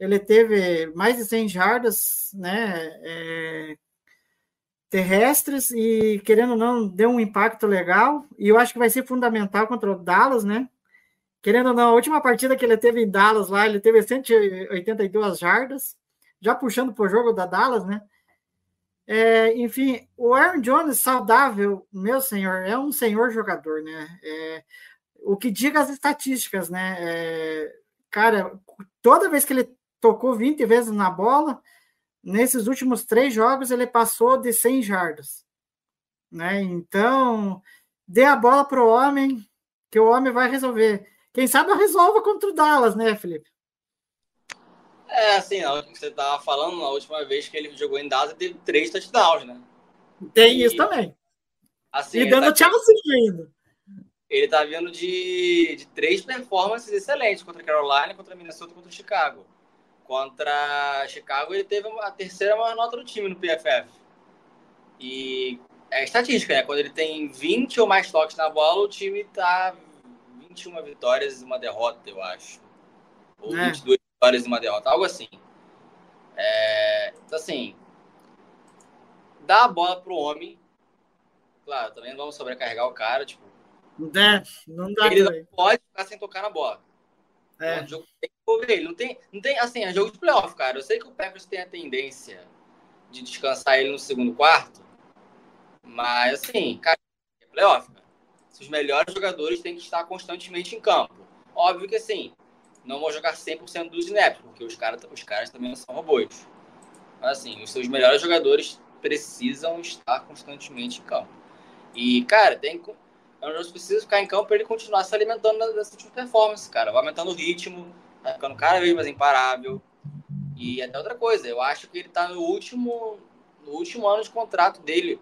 ele teve mais de 100 jardas, né? É, terrestres e, querendo ou não, deu um impacto legal. E eu acho que vai ser fundamental contra o Dallas, né? Querendo ou não, a última partida que ele teve em Dallas lá, ele teve 182 jardas, já puxando para o jogo da Dallas, né? É, enfim, o Aaron Jones saudável, meu senhor, é um senhor jogador, né? É, o que diga as estatísticas, né? É, cara, toda vez que ele tocou 20 vezes na bola, nesses últimos três jogos ele passou de 100 jardas, né? Então, dê a bola para o homem, que o homem vai resolver. Quem sabe eu resolva contra o Dallas, né, Felipe?
É, assim, você estava falando na última vez que ele jogou em Dallas, teve três touchdowns, né?
Tem e, isso também.
Assim,
e dando tá, Chelsea ainda.
Ele tá vindo de, de três performances excelentes contra a Carolina, contra Minnesota e contra o Chicago. Contra Chicago, ele teve a terceira maior nota do time no PFF. E é estatística, né? Quando ele tem 20 ou mais toques na bola, o time tá 21 vitórias e uma derrota, eu acho. Ou é. 22 vitórias e uma derrota, algo assim. É, então, assim, dá a bola pro homem. Claro, também não vamos sobrecarregar o cara, tipo.
É, não dá
Ele também. não pode ficar sem tocar na bola. É. Um jogo tem que ele. Não tem, não tem, assim, é jogo de playoff, cara. Eu sei que o Packers tem a tendência de descansar ele no segundo quarto, mas, assim, cara, é playoff, cara. Os melhores jogadores têm que estar constantemente em campo. Óbvio que, assim, não vão jogar 100% dos snaps, porque os, cara, os caras também não são robôs. Mas, assim, os seus melhores jogadores precisam estar constantemente em campo. E, cara, tem é um precisa ficar em campo para ele continuar se alimentando dessa tipo performance, cara. Vai aumentando o ritmo, tá ficando cada vez mais imparável. E até outra coisa, eu acho que ele tá no último, no último ano de contrato dele.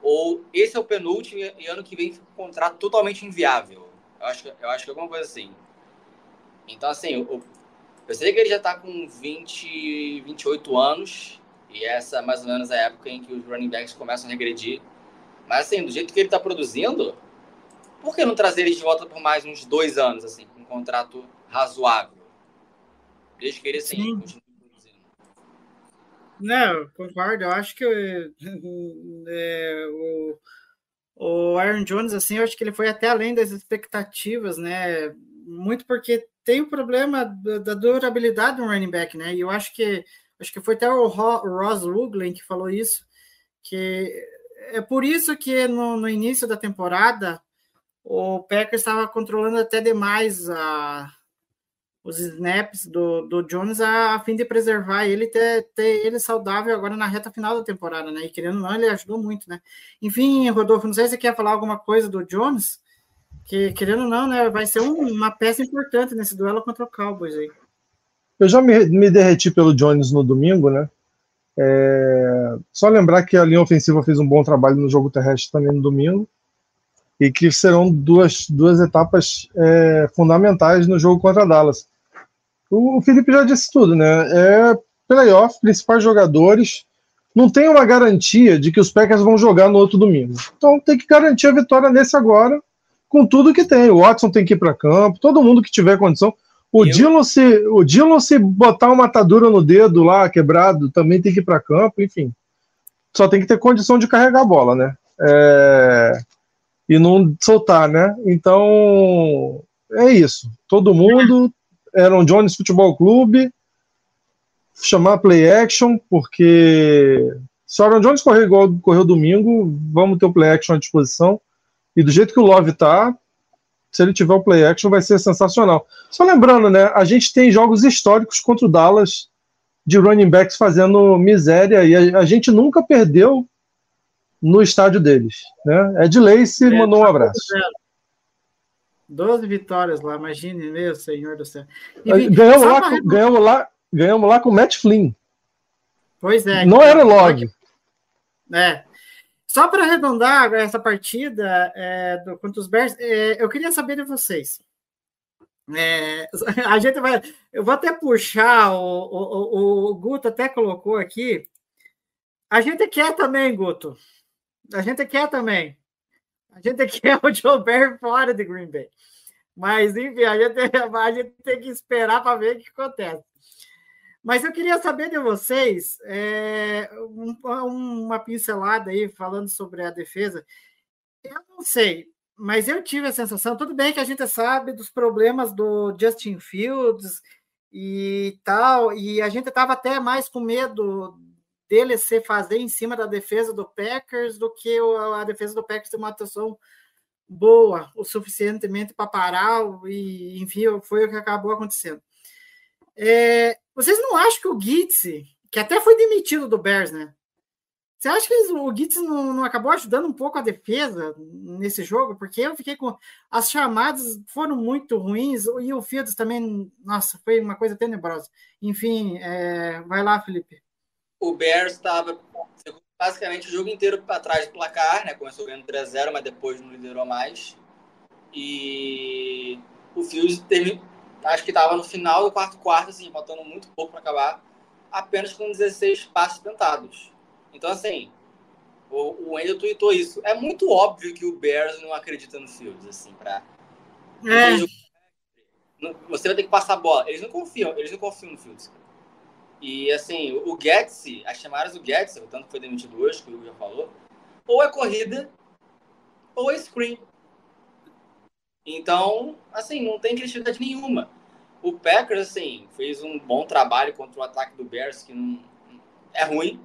Ou esse é o penúltimo e ano que vem fica um contrato totalmente inviável. Eu acho, eu acho que é alguma coisa assim. Então, assim, eu, eu sei que ele já está com 20, 28 anos, e essa é mais ou menos a época em que os running backs começam a regredir. Mas, assim, do jeito que ele está produzindo, por que não trazer ele de volta por mais uns dois anos, assim, com um contrato razoável? Desde que ele, assim, Sim. produzindo.
Não, concordo. Eu acho que é, o, o Aaron Jones, assim, eu acho que ele foi até além das expectativas, né? Muito porque tem o problema da durabilidade do running back, né? E eu acho que acho que foi até o Ross Ruglin que falou isso, que é por isso que no, no início da temporada o Packers estava controlando até demais a, os snaps do, do Jones a, a fim de preservar ele ter, ter ele saudável agora na reta final da temporada, né? E querendo ou não, ele ajudou muito, né? Enfim, Rodolfo, não sei se você quer falar alguma coisa do Jones, que, querendo ou não, né, vai ser um, uma peça importante nesse duelo contra o Cowboys aí.
Eu já me, me derreti pelo Jones no domingo, né? É, só lembrar que a linha ofensiva fez um bom trabalho no jogo terrestre também no domingo e que serão duas, duas etapas é, fundamentais no jogo contra Dallas. O, o Felipe já disse tudo, né? É playoff, principais jogadores. Não tem uma garantia de que os Packers vão jogar no outro domingo. Então tem que garantir a vitória nesse agora com tudo que tem. O Watson tem que ir para campo, todo mundo que tiver condição. O Dillon, se, o Dillon, se botar uma atadura no dedo lá, quebrado, também tem que ir para campo, enfim. Só tem que ter condição de carregar a bola, né? É... E não soltar, né? Então, é isso. Todo mundo, Aaron Jones Futebol Clube, chamar play action, porque Se o Aaron Jones correr igual correu domingo, vamos ter o play action à disposição. E do jeito que o Love tá, se ele tiver o play action, vai ser sensacional. Só lembrando, né? A gente tem jogos históricos contra o Dallas de running backs fazendo miséria e a, a gente nunca perdeu no estádio deles. Né? Ed Lace é, mandou um abraço.
12 vitórias lá, imagine, meu senhor do céu.
E, ganhamos, lá, com, ganhamos, lá, ganhamos lá com o Matt Flynn.
Pois é.
Não era o log.
É. Só para arredondar essa partida é, do, contra os Bears, é, eu queria saber de vocês. É, a gente vai. Eu vou até puxar, o, o, o, Guto até colocou aqui. A gente quer também, Guto. A gente quer também. A gente quer o Joe fora de Green Bay. Mas, enfim, a gente, a gente tem que esperar para ver o que acontece. Mas eu queria saber de vocês é, um, uma pincelada aí falando sobre a defesa. Eu não sei, mas eu tive a sensação, tudo bem que a gente sabe dos problemas do Justin Fields e tal, e a gente estava até mais com medo dele se fazer em cima da defesa do Packers do que a defesa do Packers ter uma atuação boa o suficientemente para parar, e enfim, foi o que acabou acontecendo. É, vocês não acham que o Gitz, que até foi demitido do Bears, né? Você acha que o Gitz não, não, acabou ajudando um pouco a defesa nesse jogo? Porque eu fiquei com. As chamadas foram muito ruins e o Fields também, nossa, foi uma coisa tenebrosa. Enfim, é, vai lá, Felipe.
O Bears estava basicamente o jogo inteiro para trás do placar, né? Começou ganhando 3 a 0 mas depois não liderou mais. E o Fields teve, acho que estava no final do quarto quarto, assim, faltando muito pouco para acabar, apenas com 16 passes tentados. Então, assim, o, o Wendel tweetou isso. É muito óbvio que o Bears não acredita no Fields, assim, para
é.
Você vai ter que passar a bola. Eles não confiam, eles não confiam no Fields. E, assim, o Getz, as chamadas do o tanto que foi demitido hoje, que o Hugo já falou, ou é corrida, ou é screen. Então, assim, não tem criatividade nenhuma. O Packers, assim, fez um bom trabalho contra o ataque do Bears, que não é ruim.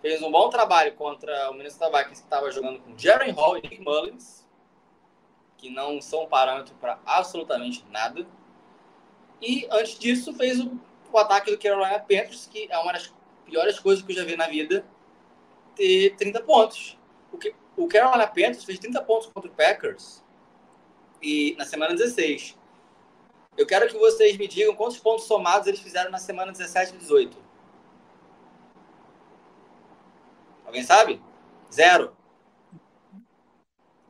Fez um bom trabalho contra o Minnesota Vikings, que estava jogando com Jaren Hall e Nick Mullins, que não são parâmetro para absolutamente nada. E, antes disso, fez o, o ataque do Carolina Panthers, que é uma das piores coisas que eu já vi na vida, ter 30 pontos. O, que, o Carolina Panthers fez 30 pontos contra o Packers e na semana 16. Eu quero que vocês me digam quantos pontos somados eles fizeram na semana 17 e 18. Alguém sabe? Zero.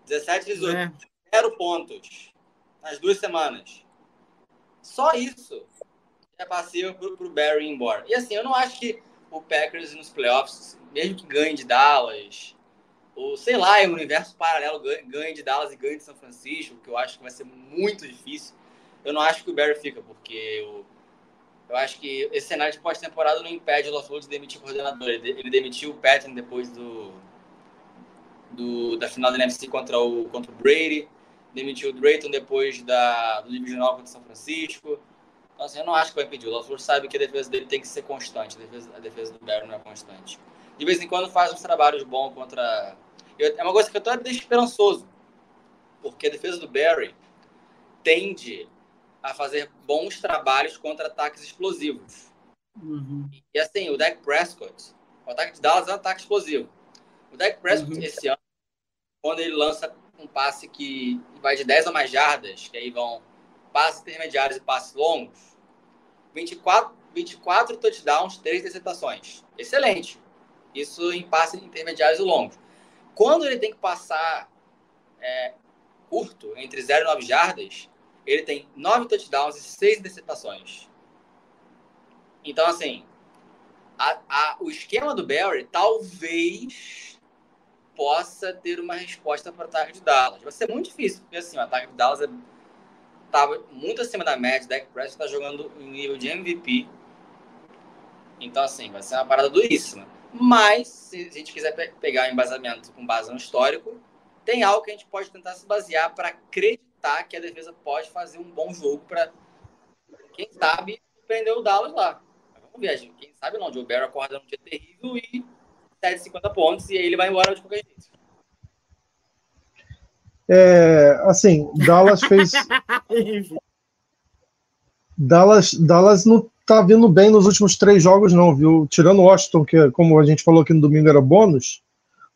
17 e 18. É. Zero pontos. Nas duas semanas. Só isso é passeio pro, pro Barry ir embora. E assim, eu não acho que o Packers nos playoffs, mesmo que ganhe de Dallas, ou sei lá, em um universo paralelo ganhe de Dallas e ganhe de São Francisco, que eu acho que vai ser muito difícil. Eu não acho que o Barry fica, porque eu, eu acho que esse cenário de pós-temporada não impede o LaFleur de demitir o coordenador. Ele, ele demitiu o Patton depois do, do, da final da NFC contra o, contra o Brady, demitiu o Drayton depois da, do divisional contra o São Francisco. Então, assim, eu não acho que vai impedir. O LaFleur sabe que a defesa dele tem que ser constante. A defesa, a defesa do Barry não é constante. De vez em quando faz uns trabalhos bons contra eu, é uma coisa que eu estou esperançoso, porque a defesa do Barry tende a fazer bons trabalhos contra ataques explosivos.
Uhum.
E assim, o Dak Prescott, o ataque de Dallas é um ataque explosivo. O Dak Prescott, uhum. esse ano, quando ele lança um passe que vai de 10 a mais jardas, que aí vão passes intermediários e passes longos, 24, 24 touchdowns, 3 interceptações. Excelente. Isso em passes intermediários e longos. Quando ele tem que passar é, curto, entre 0 e 9 jardas, ele tem 9 touchdowns e 6 interceptações. Então, assim, a, a, o esquema do Barry talvez possa ter uma resposta para o ataque de Dallas. Vai ser muito difícil, porque assim, o ataque de Dallas estava muito acima da média. Dak Prescott está jogando em nível de MVP. Então, assim, vai ser uma parada duríssima. Mas, se a gente quiser pe pegar um embasamento com base no histórico, tem algo que a gente pode tentar se basear para acreditar que a defesa pode fazer um bom jogo para, quem sabe, prender o Dallas lá. Mas vamos ver, gente. quem sabe não. O Joe Barry acorda num dia terrível e 7, 50 pontos e aí ele vai embora de qualquer jeito.
É, assim, Dallas fez. Dallas, Dallas não tá vindo bem nos últimos três jogos, não, viu? Tirando o Washington, que, como a gente falou aqui no domingo, era bônus,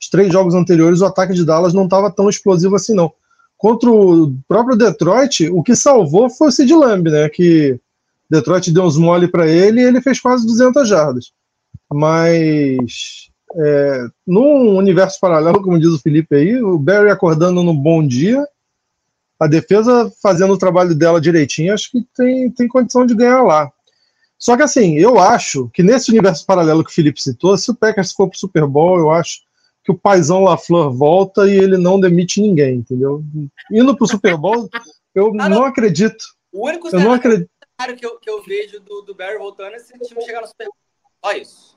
os três jogos anteriores o ataque de Dallas não estava tão explosivo assim, não. Contra o próprio Detroit, o que salvou foi o Sid Lamb, né? Que Detroit deu uns mole para ele e ele fez quase 200 jardas. Mas é, num universo paralelo, como diz o Felipe aí, o Barry acordando no bom dia, a defesa fazendo o trabalho dela direitinho, acho que tem, tem condição de ganhar lá. Só que assim, eu acho que nesse universo paralelo que o Felipe citou, se o Packers for pro Super Bowl, eu acho que o paizão LaFleur volta e ele não demite ninguém, entendeu? Indo pro Super Bowl, eu ah, não. não acredito.
O único
eu não acredito.
que eu, que eu vejo do, do Barry voltando é se o time chegar no Super Bowl. Só isso.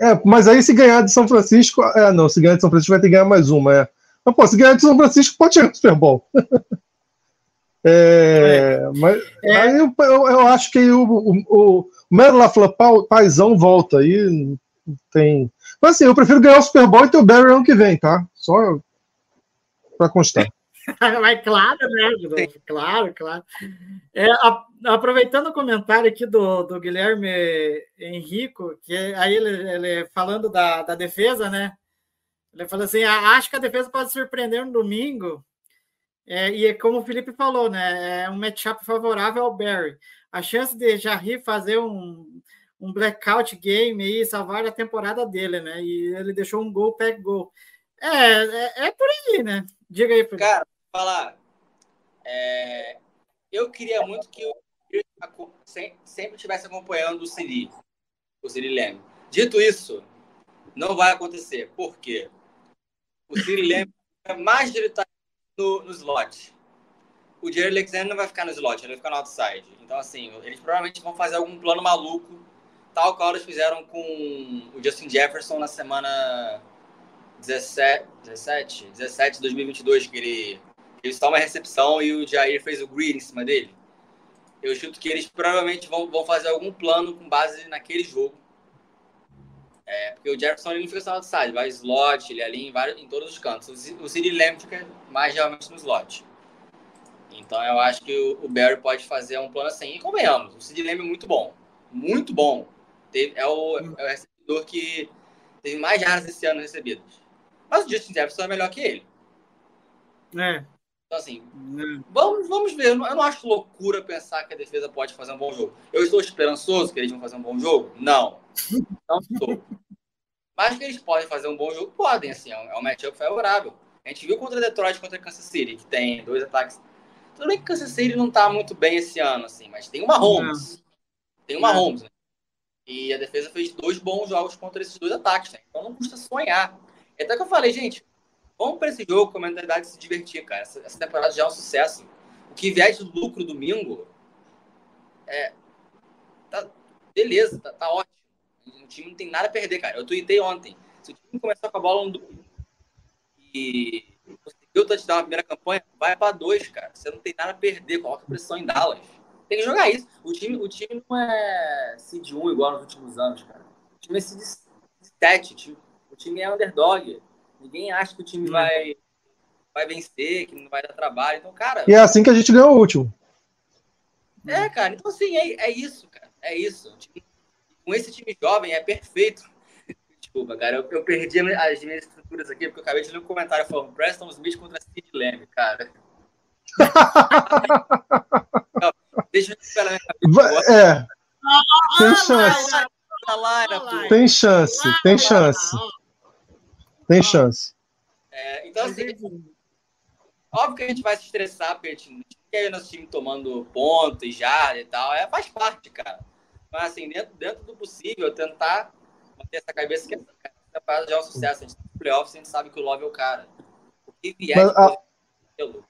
É, mas aí se ganhar de São Francisco. É, não, se ganhar de São Francisco vai ter que ganhar mais uma, é. Mas, pô, se ganhar de São Francisco, pode chegar no Super Bowl. é, é, mas é. aí eu, eu, eu, acho que o, o, o Mero Lafla paizão volta aí. Tem. Mas assim, eu prefiro ganhar o Super Bowl e ter o Barry ano que vem, tá? Só pra constar.
Mas claro, né, Claro, claro. É, a, aproveitando o comentário aqui do, do Guilherme Henrico, que aí ele, ele falando da, da defesa, né? Ele falou assim: ah, acho que a defesa pode surpreender no domingo. É, e é como o Felipe falou, né? É um matchup favorável ao Barry. A chance de Jarry fazer um, um blackout game e salvar a temporada dele, né? E ele deixou um gol, peg gol. É, é, é por aí, né? Diga aí, Felipe.
Cara, falar. É, eu queria muito que o sempre estivesse acompanhando o Siri, o Siri Leme. Dito isso, não vai acontecer. Por quê? O Siri Leme é mais direto no, no slot. O Jerry Alexander não vai ficar no slot, ele vai ficar no outside. Então, assim, eles provavelmente vão fazer algum plano maluco, tal qual eles fizeram com o Justin Jefferson na semana 17, 17, 17 de 2022, que ele ele só uma recepção e o Jair fez o green em cima dele. Eu chuto que eles provavelmente vão, vão fazer algum plano com base naquele jogo. É, porque o Jefferson ele não fica só outside, vai slot, ele é ali em, vários, em todos os cantos. O Cid Lamb fica mais realmente no slot. Então eu acho que o, o Barry pode fazer um plano assim. E convenhamos, o Cid Lamb é muito bom. Muito bom. Teve, é, o, é o recebedor que teve mais jardas esse ano recebidos. Mas o Justin Jefferson é melhor que ele.
É.
Então, assim, vamos, vamos ver. Eu não, acho loucura pensar que a defesa pode fazer um bom jogo. Eu estou esperançoso que eles vão fazer um bom jogo? Não. Não estou. Mas que eles podem fazer um bom jogo? Podem, assim. É um, é um matchup favorável. A gente viu contra Detroit contra Kansas City, que tem dois ataques. Tudo bem que Kansas City não está muito bem esse ano, assim, mas tem uma Holmes. Tem uma Holmes, né? E a defesa fez dois bons jogos contra esses dois ataques, né? Então não custa sonhar. Até que eu falei, gente, Vamos para esse jogo com a mentalidade de se divertir, cara. Essa, essa, temporada já é um sucesso. O que vier de lucro domingo é. Tá, beleza, tá, tá ótimo. O time não tem nada a perder, cara. Eu tuitei ontem. Se o time começar com a bola no domingo e conseguiu touchdown na primeira campanha, vai para dois, cara. Você não tem nada a perder. Coloca pressão em Dallas. Tem que jogar isso. O time, o time não é seed 1 igual nos últimos anos, cara. O time é seed 7. O time é underdog. Ninguém acha que o time vai, vai vencer, que não vai dar trabalho. Então, cara.
E é assim que a gente ganhou o último.
É, cara. Então, assim, é, é isso, cara. É isso. Com esse time jovem é perfeito. Desculpa, cara. Eu, eu perdi as minhas estruturas aqui, porque eu acabei de ler um comentário falando Preston Smith contra Sid Lamb, cara. deixa eu esperar minha
cabeça. É. Tem chance. Tem chance, tem chance. Tem chance.
É, então, assim, óbvio que a gente vai se estressar, porque a gente quer nosso time tomando pontos, já e tal. É, faz parte, cara. Mas, assim, dentro, dentro do possível, tentar manter essa cabeça que essa temporada já é um sucesso. A gente tá playoffs, a gente sabe que o Love é o cara. O que vier Mas, a... é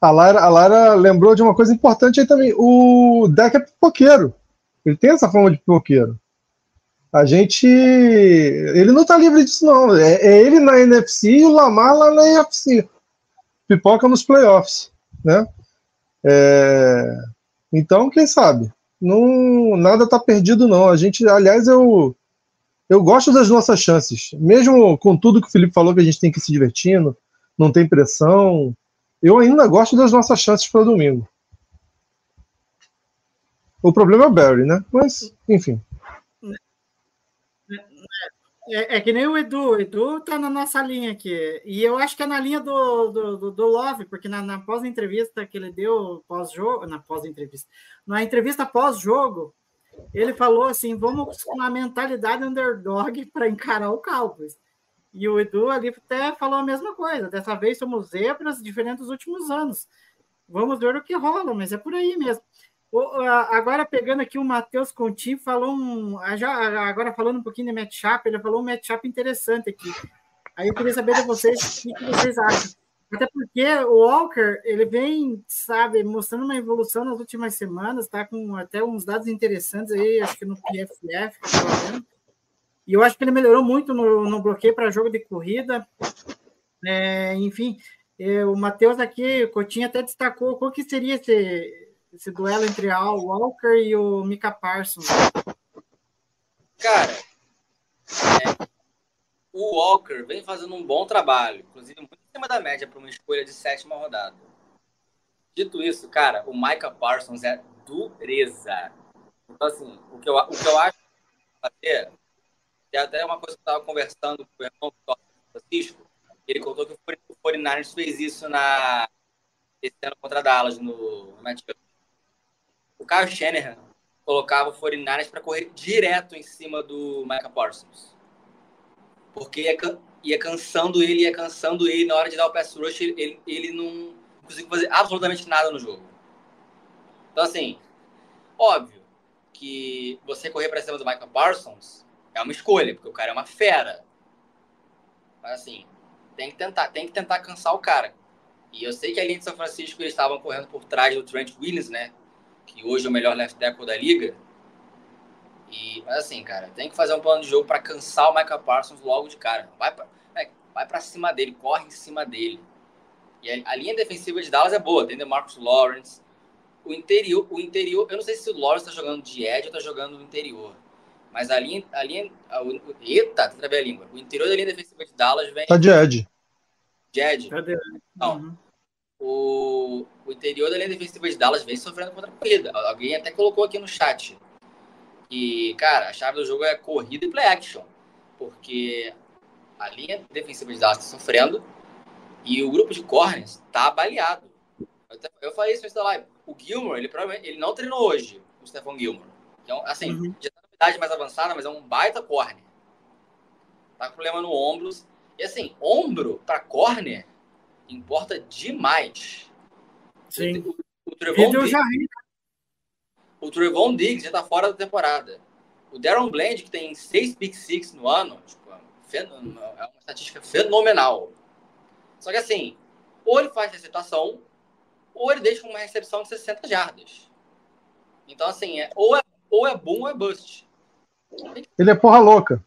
a Lara, a Lara lembrou de uma coisa importante aí também. O deck é pipoqueiro. Ele tem essa forma de pipoqueiro. A gente. Ele não tá livre disso, não. É, é, ele na NFC e o Lamar lá na NFC. Pipoca nos playoffs, né? É... Então, quem sabe? Não, nada tá perdido, não. A gente, aliás, eu, Eu gosto das nossas chances. Mesmo com tudo que o Felipe falou, que a gente tem que ir se divertindo, não tem pressão. Eu ainda gosto das nossas chances para domingo. O problema é o Barry, né? Mas, enfim.
É, é, que nem o Edu. O Edu tá na nossa linha aqui. E eu acho que é na linha do, do, do, do Love, porque na, na pós-entrevista que ele deu pós-jogo, na pós-entrevista, na entrevista pós-jogo, ele falou assim: vamos com a mentalidade underdog para encarar o Cowboys. E o Edu ali até falou a mesma coisa. Dessa vez somos zebras, diferentes dos últimos anos. Vamos ver o que rola, mas é por aí mesmo. Agora pegando aqui o Matheus Conti, falou um. Agora falando um pouquinho de matchup, ele falou um matchup interessante aqui. Aí eu queria saber de vocês o que vocês acham. Até porque o Walker, ele vem, sabe, mostrando uma evolução nas últimas semanas, tá com até uns dados interessantes aí, acho que no PFF, e eu acho que ele melhorou muito no, no bloqueio para jogo de corrida. É, enfim, é, o Matheus aqui, o Coutinho até destacou qual que seria esse, esse duelo entre Al Walker e o Mika Parsons.
Cara, é, o Walker vem fazendo um bom trabalho, inclusive muito em cima da média para uma escolha de sétima rodada. Dito isso, cara, o Micah Parsons é dureza. Então, assim, o que eu, o que eu acho que fazer, é até uma coisa que eu estava conversando com o irmão Francisco, ele contou que o 49ers fez isso na esse ano contra Dallas no, no. O Kyle Shanahan colocava o 49ers para correr direto em cima do Micah Parsons porque ia, ia cansando ele, ia cansando ele. Na hora de dar o pass rush, ele, ele, ele não conseguiu fazer absolutamente nada no jogo. Então, assim, óbvio que você correr para cima do Michael Parsons é uma escolha, porque o cara é uma fera. Mas, assim, tem que tentar, tem que tentar cansar o cara. E eu sei que ali em São Francisco eles estavam correndo por trás do Trent Williams, né? Que hoje é o melhor left tackle da liga. E, mas assim, cara, tem que fazer um plano de jogo para cansar o Michael Parsons logo de cara. Vai para é, vai pra cima dele, corre em cima dele. E a, a linha defensiva de Dallas é boa, tem Marcus Lawrence. O interior, o interior, eu não sei se o Lawrence tá jogando de edge ou tá jogando no interior. Mas a linha, a linha, a, o, eita, travei a língua. O interior da linha defensiva de Dallas vem...
Tá de edge.
De edge?
Tá
Não. Uhum. O, o interior da linha defensiva de Dallas vem sofrendo contra a corrida. Alguém até colocou aqui no chat e, cara, a chave do jogo é corrida e play action. Porque a linha defensiva de Dallas está sofrendo e o grupo de corners está baleado. Eu, falei isso na live. O Gilmore, ele provavelmente ele não treinou hoje, o Stefan Gilmore. Então, assim, uhum. já tá na idade mais avançada, mas é um baita corner. Tá com problema no ombros. E assim, ombro para corner importa demais.
Sim. O,
o, o Trevon já ri, o Trevon Diggs já tá fora da temporada. O Darren Bland, que tem seis pick six no ano, tipo, é uma estatística fenomenal. Só que assim, ou ele faz receptação, ou ele deixa uma recepção de 60 jardas. Então, assim, é, ou, é, ou é boom ou é bust.
Ele é porra louca.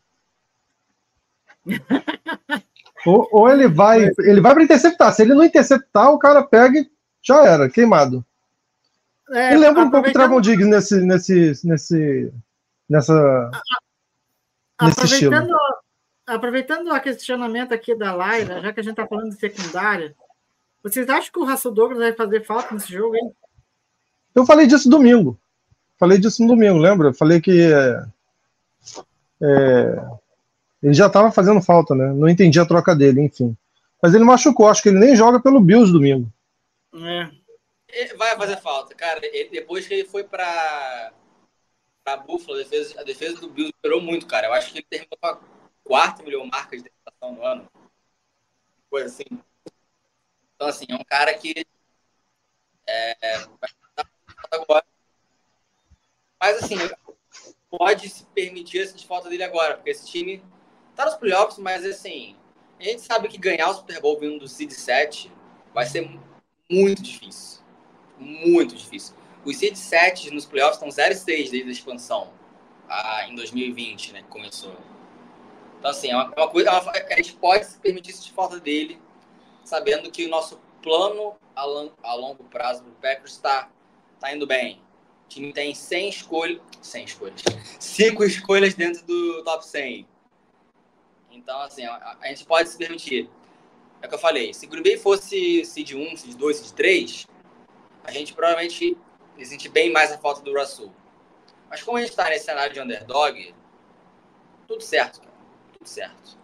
ou, ou, ele vai ele vai para interceptar. Se ele não interceptar, o cara pega e já era, queimado. É, lembra um pouco o Trevon Diggs nesse, nesse, nesse, nessa,
nesse estilo. Aproveitando o questionamento aqui da Laila, já que a gente está falando de secundária, vocês acham que o Russell Douglas vai fazer falta nesse jogo, hein?
Eu falei disso domingo. Falei disso no domingo, lembra? Falei que é, é, ele já estava fazendo falta, né? Não entendi a troca dele, enfim. Mas ele machucou, acho que ele nem joga pelo Bills domingo.
É.
Vai fazer falta, cara. Ele, depois que ele foi para para Buffalo, a defesa, a defesa do Bills melhorou muito, cara. Eu acho que ele terminou com a quarta melhor marca de defesa no ano. Coisa assim. Então, assim, é um cara que é, vai agora. Mas, assim, pode se permitir essa falta dele agora, porque esse time tá nos playoffs, mas, assim, a gente sabe que ganhar o Super Bowl vindo do Seed 7 vai ser muito difícil muito difícil. Os seed 7 nos playoffs estão 0-6 desde a expansão, ah, em 2020, né, que começou. Então, assim, é uma, é uma coisa, é uma, a gente pode se permitir esse falta dele, sabendo que o nosso plano a, long, a longo prazo do Packers está tá indo bem. O time tem 100 escolhas, 100 escolhas, 5 escolhas dentro do top 100. Então, assim, a, a gente pode se permitir. É o que eu falei. Se o Green Bay fosse seed 1, seed 2, seed 3, a gente provavelmente ia sentir bem mais a falta do Russell. Mas como a gente está nesse cenário de underdog, tudo certo, cara. Tudo certo.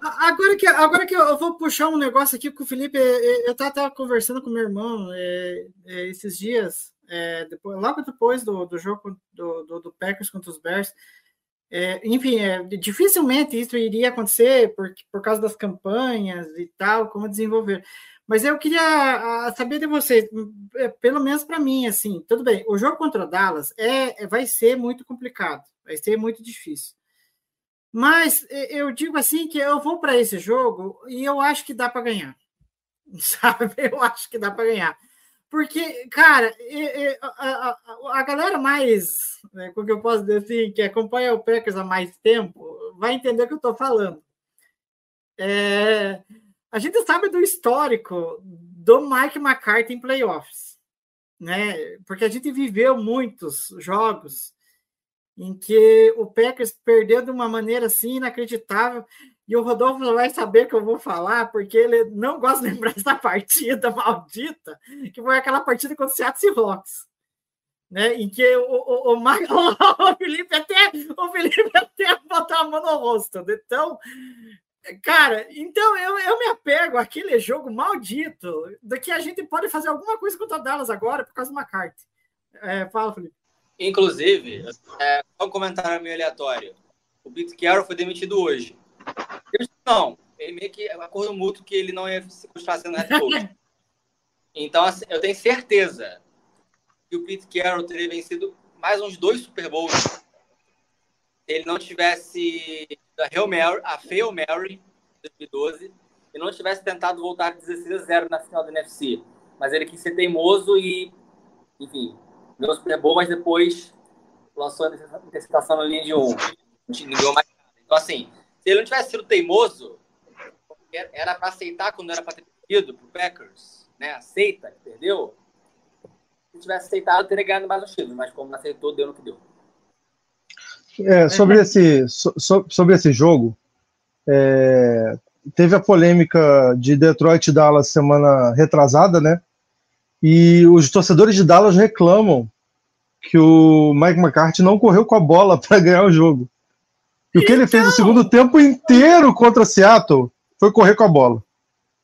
Agora que, agora que eu vou puxar um negócio aqui com o Felipe, eu estava conversando com meu irmão é, é, esses dias, é, depois, logo depois do, do jogo do, do, do Packers contra os Bears. É, enfim, é, dificilmente isso iria acontecer por, por causa das campanhas e tal, como desenvolver. Mas eu queria saber de vocês, é, pelo menos para mim, assim, tudo bem, o jogo contra o Dallas é, vai ser muito complicado, vai ser muito difícil. Mas eu digo assim que eu vou para esse jogo e eu acho que dá para ganhar. Sabe? Eu acho que dá para ganhar. Porque, cara, a, a, a galera mais, né, como que eu posso dizer assim, que acompanha o Packers há mais tempo, vai entender o que eu estou falando. É, a gente sabe do histórico do Mike McCarthy em playoffs, né? Porque a gente viveu muitos jogos em que o Packers perdeu de uma maneira assim inacreditável. E o Rodolfo vai saber que eu vou falar, porque ele não gosta de lembrar essa partida maldita, que foi aquela partida contra o Seattle Seahawks. Né, em que o, o, o, o, Felipe até o Felipe até botou a mão no rosto. Então, cara, então eu, eu me apego àquele jogo maldito do que a gente pode fazer alguma coisa contra Dallas agora por causa do McCarthy. É, fala, Felipe.
Inclusive, é, um comentário meio aleatório. O Pete Carroll foi demitido hoje. Eu, não, ele meio que é acordo mútuo que ele não ia se continuar sendo head coach. Então, assim, eu tenho certeza que o Pete Carroll teria vencido mais uns dois Super Bowls se ele não tivesse a, Hail Mary, a Fail Mary de 2012 e não tivesse tentado voltar 16 a 0 na final da NFC. Mas ele quis ser teimoso e, enfim, ganhou o Super Bowl, mas depois lançou a interceptação na linha de um. Não ganhou mais nada. Então, assim, se ele não tivesse sido teimoso, era para aceitar quando era para ter perdido pro Packers, né? Aceita, perdeu. Se tivesse aceitado, teria ganhado mais um título, mas como não aceitou, deu no que deu.
É, sobre, esse, so, sobre esse jogo, é, teve a polêmica de Detroit e Dallas semana retrasada, né? E os torcedores de Dallas reclamam que o Mike McCarthy não correu com a bola para ganhar o jogo. E o que ele fez o segundo tempo inteiro contra Seattle foi correr com a bola.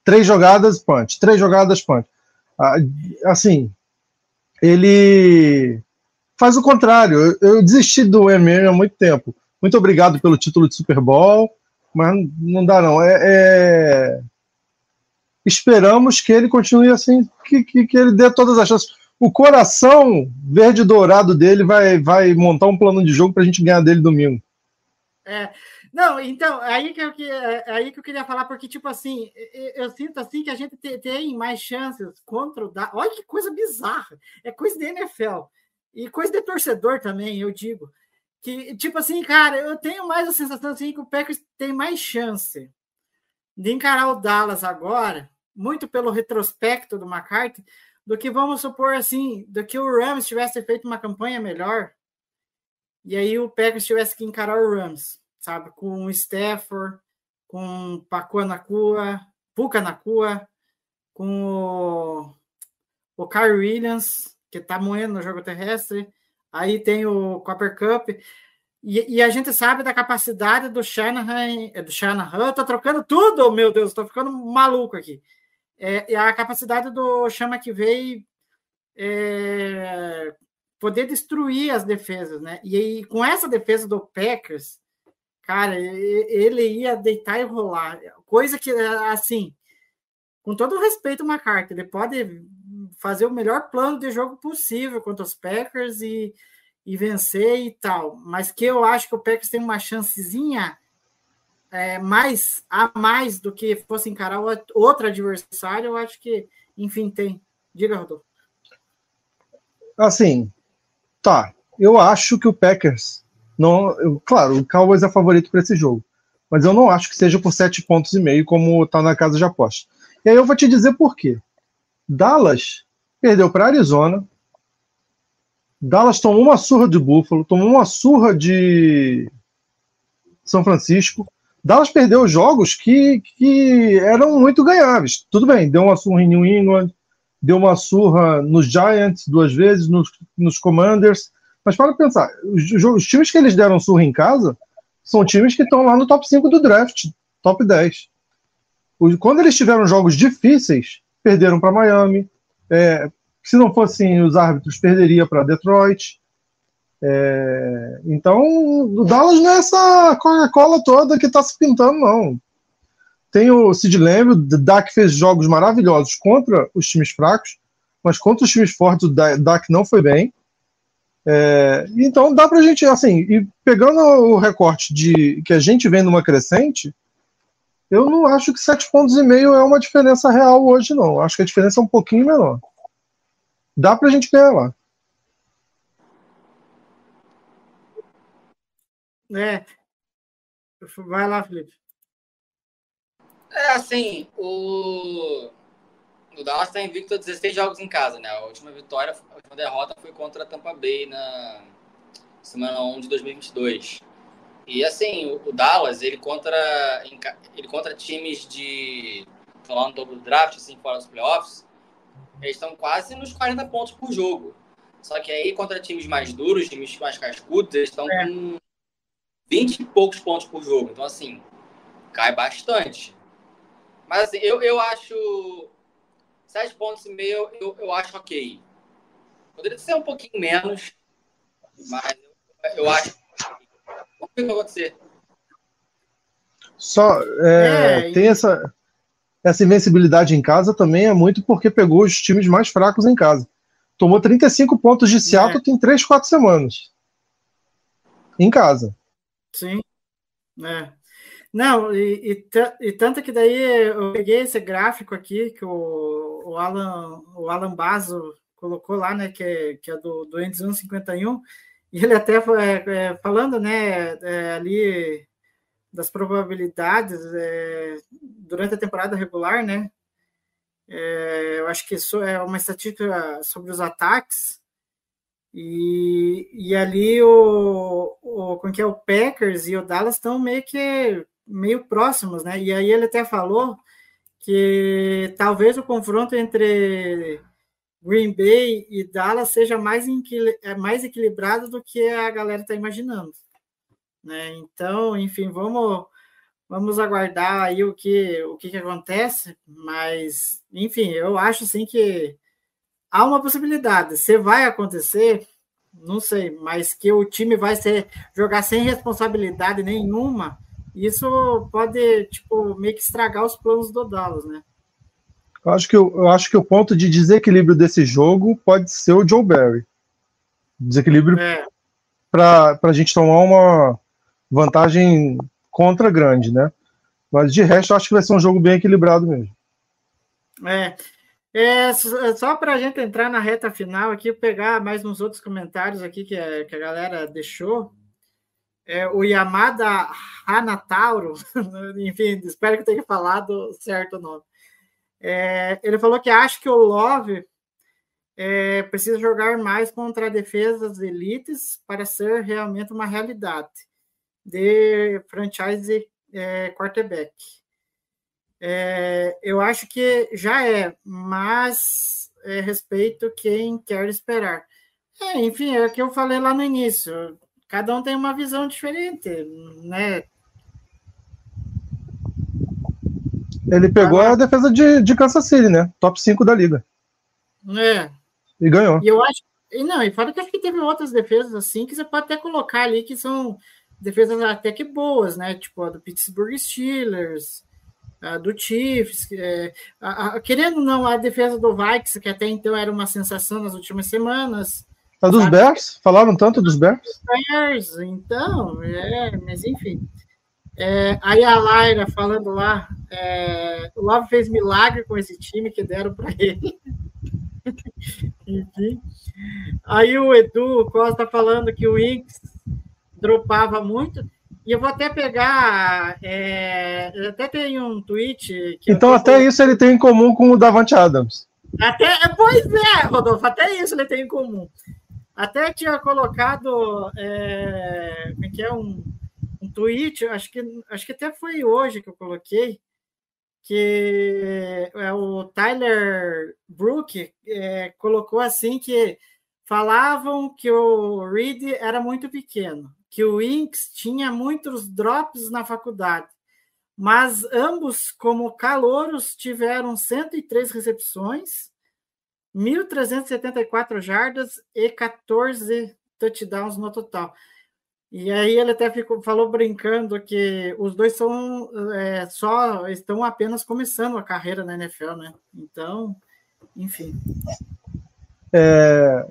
Três jogadas, punch. Três jogadas, punch. Ah, assim, ele faz o contrário. Eu, desisti do MM há muito tempo. Muito obrigado pelo título de Super Bowl, mas não dá não. É, é esperamos que ele continue assim, que, que, que ele dê todas as chances. O coração verde dourado dele vai, vai montar um plano de jogo para a gente ganhar dele domingo.
É, não, então, aí que, eu, é, aí que eu queria falar, porque, tipo assim, eu, eu sinto assim que a gente tem mais chances contra o da. Olha que coisa bizarra! É coisa de NFL. E coisa de torcedor também, eu digo. Que, tipo assim, cara, eu tenho mais a sensação assim, que o Packers tem mais chance de encarar o Dallas agora, muito pelo retrospecto do McCarthy, do que vamos supor assim, do que o Rams tivesse feito uma campanha melhor, e aí o Packers tivesse que encarar o Rams, sabe, com Stafford, com Puka Nakua, com o, o Williams, que tá moendo no jogo terrestre, aí tem o Copper Cup, e, e, a gente sabe da capacidade do Shanahan, é, do Shanahan, tô trocando tudo, meu Deus, tô ficando maluco aqui. É, a capacidade do Chama que veio é, poder destruir as defesas, né? E aí, com essa defesa do Packers, cara, ele ia deitar e rolar. Coisa que, assim, com todo respeito, McCarthy, ele pode fazer o melhor plano de jogo possível contra os Packers e e vencer e tal. Mas que eu acho que o Packers tem uma chancezinha é, mais a mais do que fosse encarar outro adversário, eu acho que, enfim, tem. Diga, Rodolfo.
Assim, tá. Eu acho que o Packers não, eu, claro, o Cowboys é favorito para esse jogo, mas eu não acho que seja por sete pontos e meio como tá na casa de aposta. E aí eu vou te dizer por quê. Dallas perdeu para Arizona, Dallas tomou uma surra de Buffalo, tomou uma surra de São Francisco, Dallas perdeu jogos que, que eram muito ganháveis. Tudo bem, deu uma surra em New England, deu uma surra nos Giants duas vezes, nos, nos Commanders. Mas para pensar, os, os, times que eles deram surra em casa são times que estão lá no top 5 do draft, top 10. Quando eles tiveram jogos difíceis, perderam para Miami. É, se não fossem os árbitros, perderia para Detroit. É, então, o Dallas não é essa Coca-Cola toda que está se pintando, não. Tem o Sid Lamb, o Dak fez jogos maravilhosos contra os times fracos, mas contra os times fortes o Dak não foi bem. É, então dá pra gente, assim, e pegando o recorte de que a gente vem numa crescente, eu não acho que sete pontos e meio é uma diferença real hoje, não. Acho que a diferença é um pouquinho menor. Dá pra gente ganhar lá.
É. Vai lá, Felipe.
É assim, o, o Dallas está invicto a 16 jogos em casa, né? A última vitória, a última derrota foi contra a Tampa Bay na semana 1 de 2022. E assim, o, o Dallas, ele contra, ele contra times de. falando do draft, assim, fora dos playoffs, eles estão quase nos 40 pontos por jogo. Só que aí, contra times mais duros, times mais cascudos, eles estão é. com 20 e poucos pontos por jogo. Então, assim, cai bastante. Mas, assim, eu, eu acho. 7 pontos e meio, eu, eu acho ok. Poderia ser um pouquinho menos, mas eu, eu acho. O que vai acontecer?
Só é, é, tem essa, essa invencibilidade em casa também é muito porque pegou os times mais fracos em casa. Tomou 35 pontos de Seattle é. tem 3, 4 semanas. Em casa.
Sim. É. Não, e, e, e, tanto que daí eu peguei esse gráfico aqui que o, o Alan, o Alan Basso colocou lá, né, que é, que é do, do Endes 151, e ele até foi é, é, falando, né, é, ali das probabilidades é, durante a temporada regular, né, é, eu acho que isso é uma estatística sobre os ataques, e, e ali o, o, com que é o Packers e o Dallas estão meio que meio próximos, né? E aí ele até falou que talvez o confronto entre Green Bay e Dallas seja mais, é mais equilibrado do que a galera está imaginando. Né? Então, enfim, vamos, vamos aguardar aí o que, o que, que acontece, mas, enfim, eu acho assim que há uma possibilidade. Se vai acontecer, não sei, mas que o time vai ser jogar sem responsabilidade nenhuma, isso pode tipo meio que estragar os planos do Dallas, né?
Eu acho que eu acho que o ponto de desequilíbrio desse jogo pode ser o Joe Barry. Desequilíbrio é. para a gente tomar uma vantagem contra grande, né? Mas de resto, eu acho que vai ser um jogo bem equilibrado mesmo.
É, é, só para a gente entrar na reta final aqui, pegar mais uns outros comentários aqui que a, que a galera deixou. É, o Yamada Hanatauro, enfim, espero que tenha falado certo o nome. É, ele falou que acha que o Love é, precisa jogar mais contra defesas elites para ser realmente uma realidade de franchise é, quarterback. É, eu acho que já é, mas é, respeito quem quer esperar. É, enfim, é o que eu falei lá no início. Cada um tem uma visão diferente, né?
Ele pegou a defesa de, de Kansas City, né? Top 5 da liga.
É.
E ganhou.
E eu acho. E não, e fora que acho que teve outras defesas assim que você pode até colocar ali que são defesas até que boas, né? Tipo a do Pittsburgh Steelers, do Chiefs, é, a, a, querendo ou não, a defesa do Vikings, que até então era uma sensação nas últimas semanas.
A dos sabe? Bears? Falaram tanto dos Bears?
Bears, então, é, mas enfim. É, aí a Laira falando lá, é, o Love fez milagre com esse time que deram para ele. enfim. Aí o Edu Costa falando que o Inks dropava muito. E eu vou até pegar. É, até tenho um tweet.
então, até isso ele tem em comum com o Davante Adams.
Até, pois é, Rodolfo, até isso ele tem em comum. Até tinha colocado. É, é que é? Um, um tweet, acho que, acho que até foi hoje que eu coloquei, que é o Tyler Brook é, colocou assim que falavam que o Reed era muito pequeno, que o Inks tinha muitos drops na faculdade, mas ambos, como calouros, tiveram 103 recepções, 1.374 jardas e 14 touchdowns no total. E aí ele até ficou, falou brincando que os dois são é, só estão apenas começando a carreira na NFL, né? Então, enfim.
É,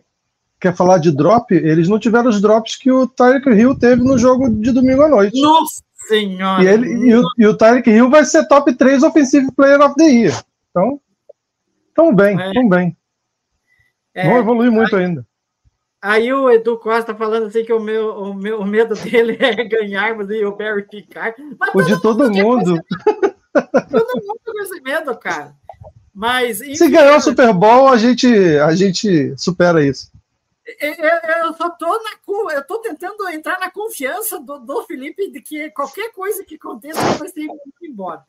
quer falar de drop? Eles não tiveram os drops que o Tyreek Hill teve no jogo de domingo à noite.
Nossa senhora!
E, ele, e, o, e o Tyreek Hill vai ser top 3 Offensive Player of the Year. Então, tão bem, é. tão bem. É, Vão evoluir muito aí, ainda.
Aí o Edu Costa falando assim que o, meu, o, meu, o medo dele é ganhar, mas e o Barry ficar. Mas
o de todo mundo.
todo mundo com esse medo, cara. Mas,
enfim, Se ganhar o Super Bowl, a gente, a gente supera isso.
Eu, eu só tô na eu tô tentando entrar na confiança do, do Felipe de que qualquer coisa que aconteça vai ser embora.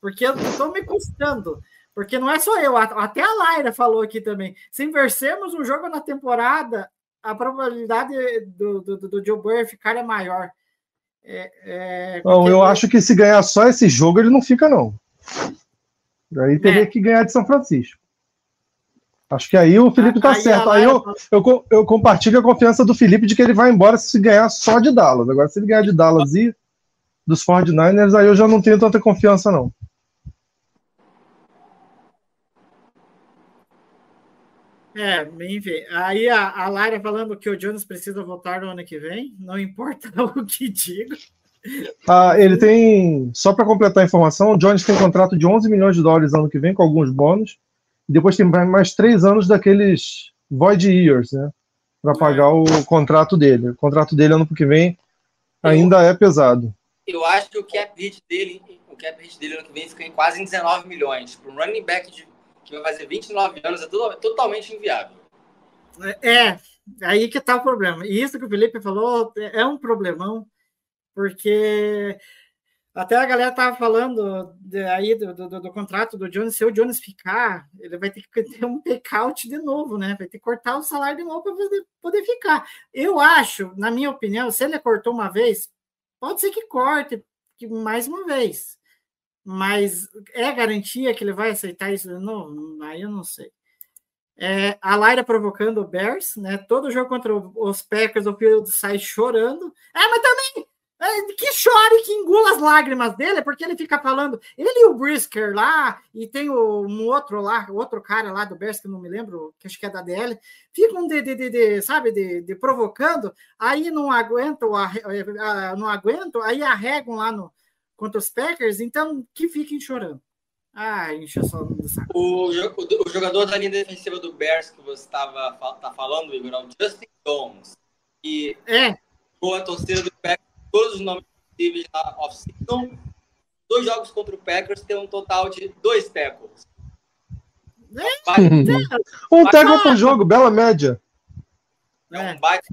Porque eu tô me custando. Porque não é só eu, até a Laira falou aqui também. Se inversemos um jogo na temporada, a probabilidade do, do, do Joe Burrow ficar é maior. É,
é, não, eu acho que se ganhar só esse jogo, ele não fica, não. Aí teria é. que ganhar de São Francisco. Acho que aí o Felipe tá aí certo. Aí eu, eu, eu, compartilho a confiança do Felipe de que ele vai embora se ganhar só de Dallas. Agora, se ele ganhar de Dallas e dos 49ers, aí eu já não tenho tanta confiança, não.
É, enfim. Aí a, a Lara falando que o Jones precisa voltar no ano que vem, não importa o que diga.
Ah, ele tem, só para completar a informação, o Jones tem um contrato de 11 milhões de dólares ano que vem, com alguns bônus, e depois tem mais três anos daqueles void years, né? Para pagar o contrato dele. O contrato dele ano que vem ainda é pesado.
Eu acho que o cap hit dele, o cap hit dele ano que vem fica em quase 19 milhões. Para um running back de que vai fazer 29 anos, é tudo, totalmente inviável.
É, aí que está o problema. E isso que o Felipe falou é um problemão, porque até a galera estava falando de, aí do, do, do, contrato do Jones. Se o Jones ficar, ele vai ter que ter um take-out de novo, né? Vai ter que cortar o salário de novo para poder, poder ficar. Eu acho, na minha opinião, se ele cortou uma vez, pode ser que corte mais uma vez. Mas é garantia que ele vai aceitar isso de novo? Aí eu não sei. É, a Laira provocando o Bears, né? Todo jogo contra os Packers, o Field sai chorando. É, mas também é, que chore, que engula as lágrimas dele, porque ele fica falando. Ele e o Brisker lá, e tem o, um outro lá, outro cara lá do Bears, que não me lembro, que acho que é da DL, ficam de, de, de, de sabe, de, de, provocando, aí não aguentam, não aguentam, aí arregam lá no, contra os Packers, então que fiquem chorando. Ah, enche só do saco.
O, o, jogador da linha defensiva do Bears que você estava tá falando, Igor, é o Justin Jones. E
é.
com a torcida do Packers, todos os nomes possíveis na off-season. Dois jogos contra o Packers tem um total de dois tackles.
É, um tackle por jogo, bela média.
É um baita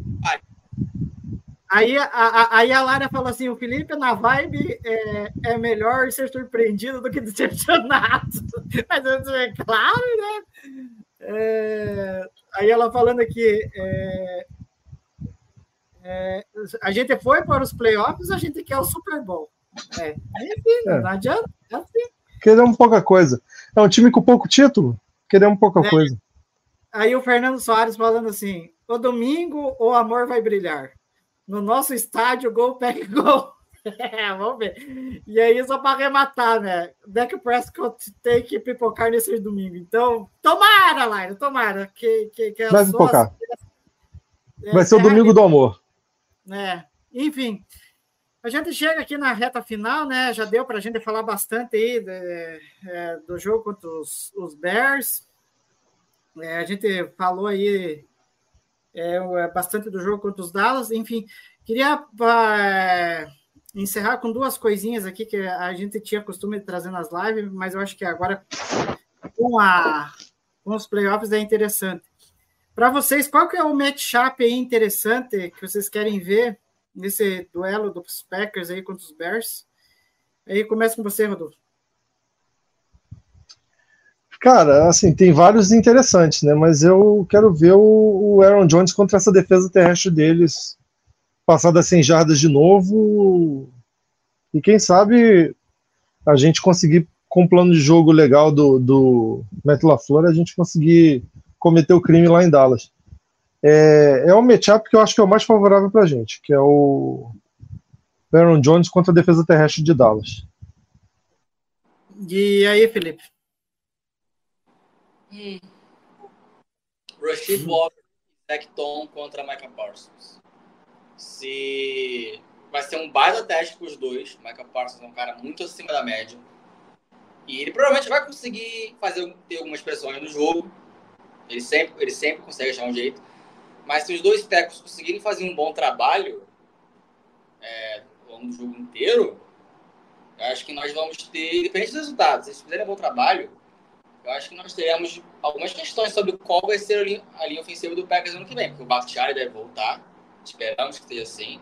Aí a, aí a Lara falou assim: o Felipe na vibe é, é melhor ser surpreendido do que decepcionado. Mas é claro, né? É, aí ela falando aqui: é, é, a gente foi para os playoffs, a gente quer o Super Bowl. É, enfim, é. não adianta. É assim.
Queremos pouca coisa. É um time com pouco título? Queremos pouca é. coisa.
Aí o Fernando Soares falando assim: o domingo o amor vai brilhar no nosso estádio, gol pega gol. É, vamos ver. E aí, só para arrematar, né? Dak Prescott tem que pipocar nesse domingo. Então, tomara, Laira, tomara. Que, que, que
Vai pipocar. É, Vai ser o domingo do amor.
É. Enfim, a gente chega aqui na reta final, né? Já deu para a gente falar bastante aí de, é, do jogo contra os, os Bears. É, a gente falou aí é, é, bastante do jogo contra os Dallas. Enfim, queria é, encerrar com duas coisinhas aqui que a gente tinha costume de trazer nas lives, mas eu acho que agora com, a, com os playoffs é interessante. Para vocês, qual que é o matchup aí interessante que vocês querem ver nesse duelo dos Packers aí contra os Bears. Aí começa com você, Rodolfo.
Cara, assim, tem vários interessantes, né? Mas eu quero ver o, Aaron Jones contra essa defesa terrestre deles passar das 100 jardas de novo. E quem sabe a gente conseguir, com um plano de jogo legal do, do Matt LaFleur, a gente conseguir cometer o crime lá em Dallas. É, é um matchup que eu acho que é o mais favorável pra gente, que é o Aaron Jones contra a defesa terrestre de Dallas.
E aí, Felipe?
Hum. Rashid Walker e Tom contra Micah Parsons. Se vai ser um baita teste para os dois. Micah Parsons é um cara muito acima da média. E ele provavelmente vai conseguir fazer ter algumas pressões no jogo. Ele sempre, ele sempre consegue achar um jeito. Mas se os dois técnicos conseguirem fazer um bom trabalho é, ao longo do jogo inteiro, eu acho que nós vamos ter, independente dos resultados, se eles fizerem um bom trabalho, eu acho que nós teremos algumas questões sobre qual vai ser a linha, a linha ofensiva do Packers ano que vem, porque o Bakhtiari deve voltar, esperamos que seja assim.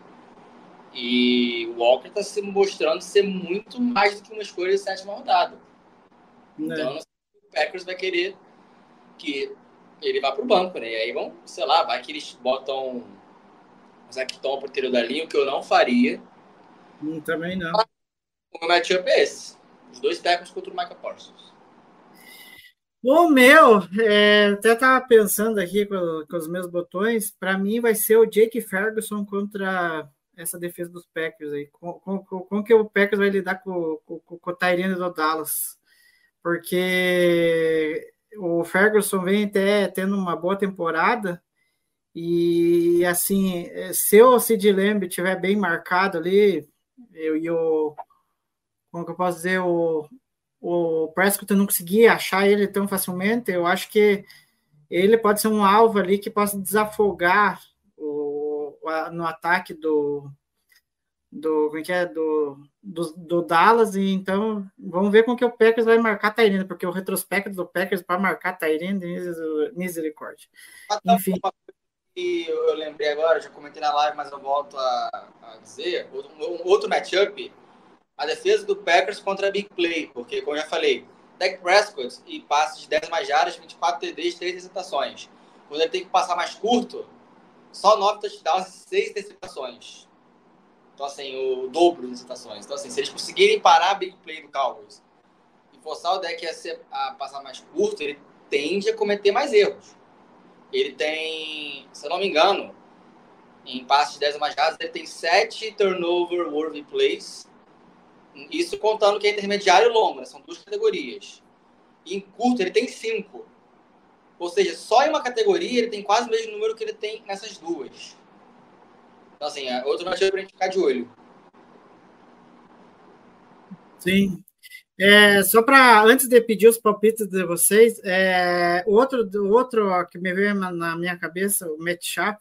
E o Walker está se mostrando ser muito mais do que uma escolha de sétima rodada. É. Então, o Packers vai querer que ele vá para o banco, né? E aí vão, sei lá, vai que eles botam o Zacton para o da linha, o que eu não faria.
Hum, também não.
O meu matchup é esse. Os dois técnicos contra o Micah Parsons.
O meu, é, até estava pensando aqui com, com, os meus botões, para mim vai ser o Jake Ferguson contra essa defesa dos Packers aí. Como, com, com, que o Packers vai lidar com, com, com o Tyrene do Dallas? Porque o Ferguson vem até tendo uma boa temporada e assim, se o Sid Lamb tiver bem marcado ali, eu e o como que eu posso dizer, o, o Prescott não conseguia achar ele tão facilmente, eu acho que ele pode ser um alvo ali que possa desafogar o, no ataque do do como é que é do, do, do, Dallas e então vamos ver com que o Packers vai marcar Tyrande, porque o retrospecto do Packers para marcar Tyrande misericórdia. Enfim.
E eu lembrei agora, já comentei na live, mas eu volto a, a dizer, um, outro matchup a defesa do Packers contra a Big Play, porque, como eu já falei, Dak Prescott e passes de 10 mais jardas, 24 TDs, 3 interceptações. Quando ele tem que passar mais curto, só 9 touchdowns e 6 interceptações. Então, assim, o dobro de interceptações. Então, assim, se eles conseguirem parar a Big Play do Cowboys e forçar o Dak a, ser, a passar mais curto, ele tende a cometer mais erros. Ele tem, se eu não me engano, em passes de 10 mais jardas, ele tem 7 turnover worthy plays isso contando que é intermediário e longo, né? São duas categorias. E em curto ele tem cinco. Ou seja, só em uma categoria ele tem quase o mesmo número que ele tem nessas duas. Então, assim, é outro motivo para a gente ficar de olho.
Sim. É, só para, antes de pedir os palpites de vocês, é, outro, outro que me veio na minha cabeça, o Sharp,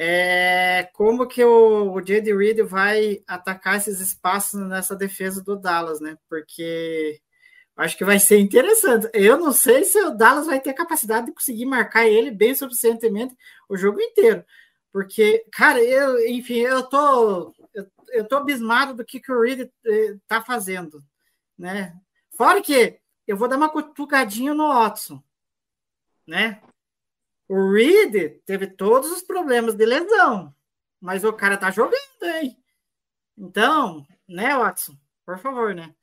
é, como que o, o J.D. Reed vai atacar esses espaços nessa defesa do Dallas, né? Porque acho que vai ser interessante. Eu não sei se o Dallas vai ter capacidade de conseguir marcar ele bem suficientemente o jogo inteiro. Porque, cara, eu, enfim, eu tô, eu, eu tô abismado do que, que o Reed eh, tá fazendo, né? Fora que eu vou dar uma cutucadinha no Watson, né? O Reed teve todos os problemas de lesão, mas o cara tá jogando, hein? Então, né, Watson? Por favor, né?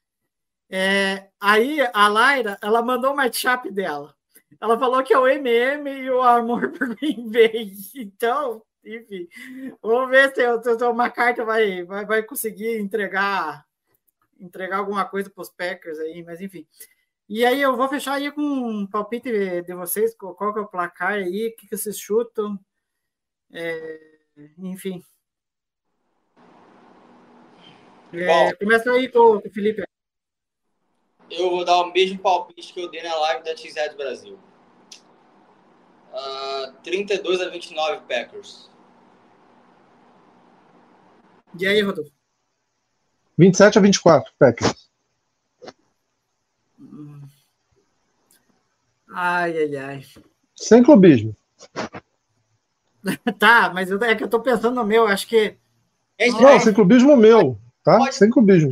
É, aí a Laira, ela mandou o matchup dela. Ela falou que é o MM e o Amor por Green Bay. Então, enfim, vamos ver se uma carta vai, vai, vai conseguir entregar entregar alguma coisa para os Packers aí, mas enfim. E aí eu vou fechar aí com um palpite de vocês, qual que é o placar aí, o que, que vocês chutam, é, enfim. É, começa aí com, com o Felipe.
Eu vou dar o mesmo palpite que eu dei na live da TZ Brasil. Uh, 32 a 29 Packers.
E aí, Rodolfo?
27 a 24 Packers.
Ai, ai, ai.
Sem clubismo.
tá, mas é que eu tô pensando no meu, acho que
gente,
Não, sem clubismo meu, tá?
Pode-
Sem clubismo.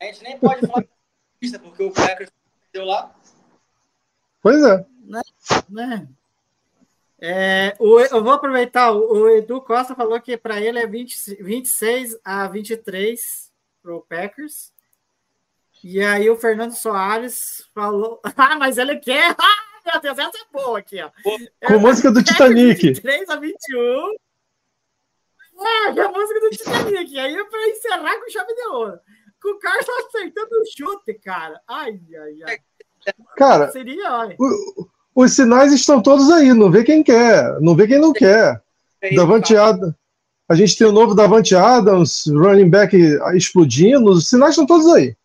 a gente nem pode falar que é porque o Packers deu lá.
Pois é.
né? É, o- eu vou aproveitar, o, o Edu Costa falou que para ele é 20, 26 a 23 para o Packers. E aí o Fernando Soares falou. Ah, mas ele quer. Ah, meu Deus, essa é boa aqui, ó.
Com música do Titanic.
23 a 21. É, é a música do Titanic. Aí é para encerrar com chave de ouro. Com o Carlos acertando o chute, cara. Ai, ai, ai.
Cara,
Seria, olha.
os sinais estão todos aí. Não vê quem quer, não vê quem não quer. Davante Adams. A gente tem o novo Davante Adams, running back explodindo. Os sinais estão todos aí.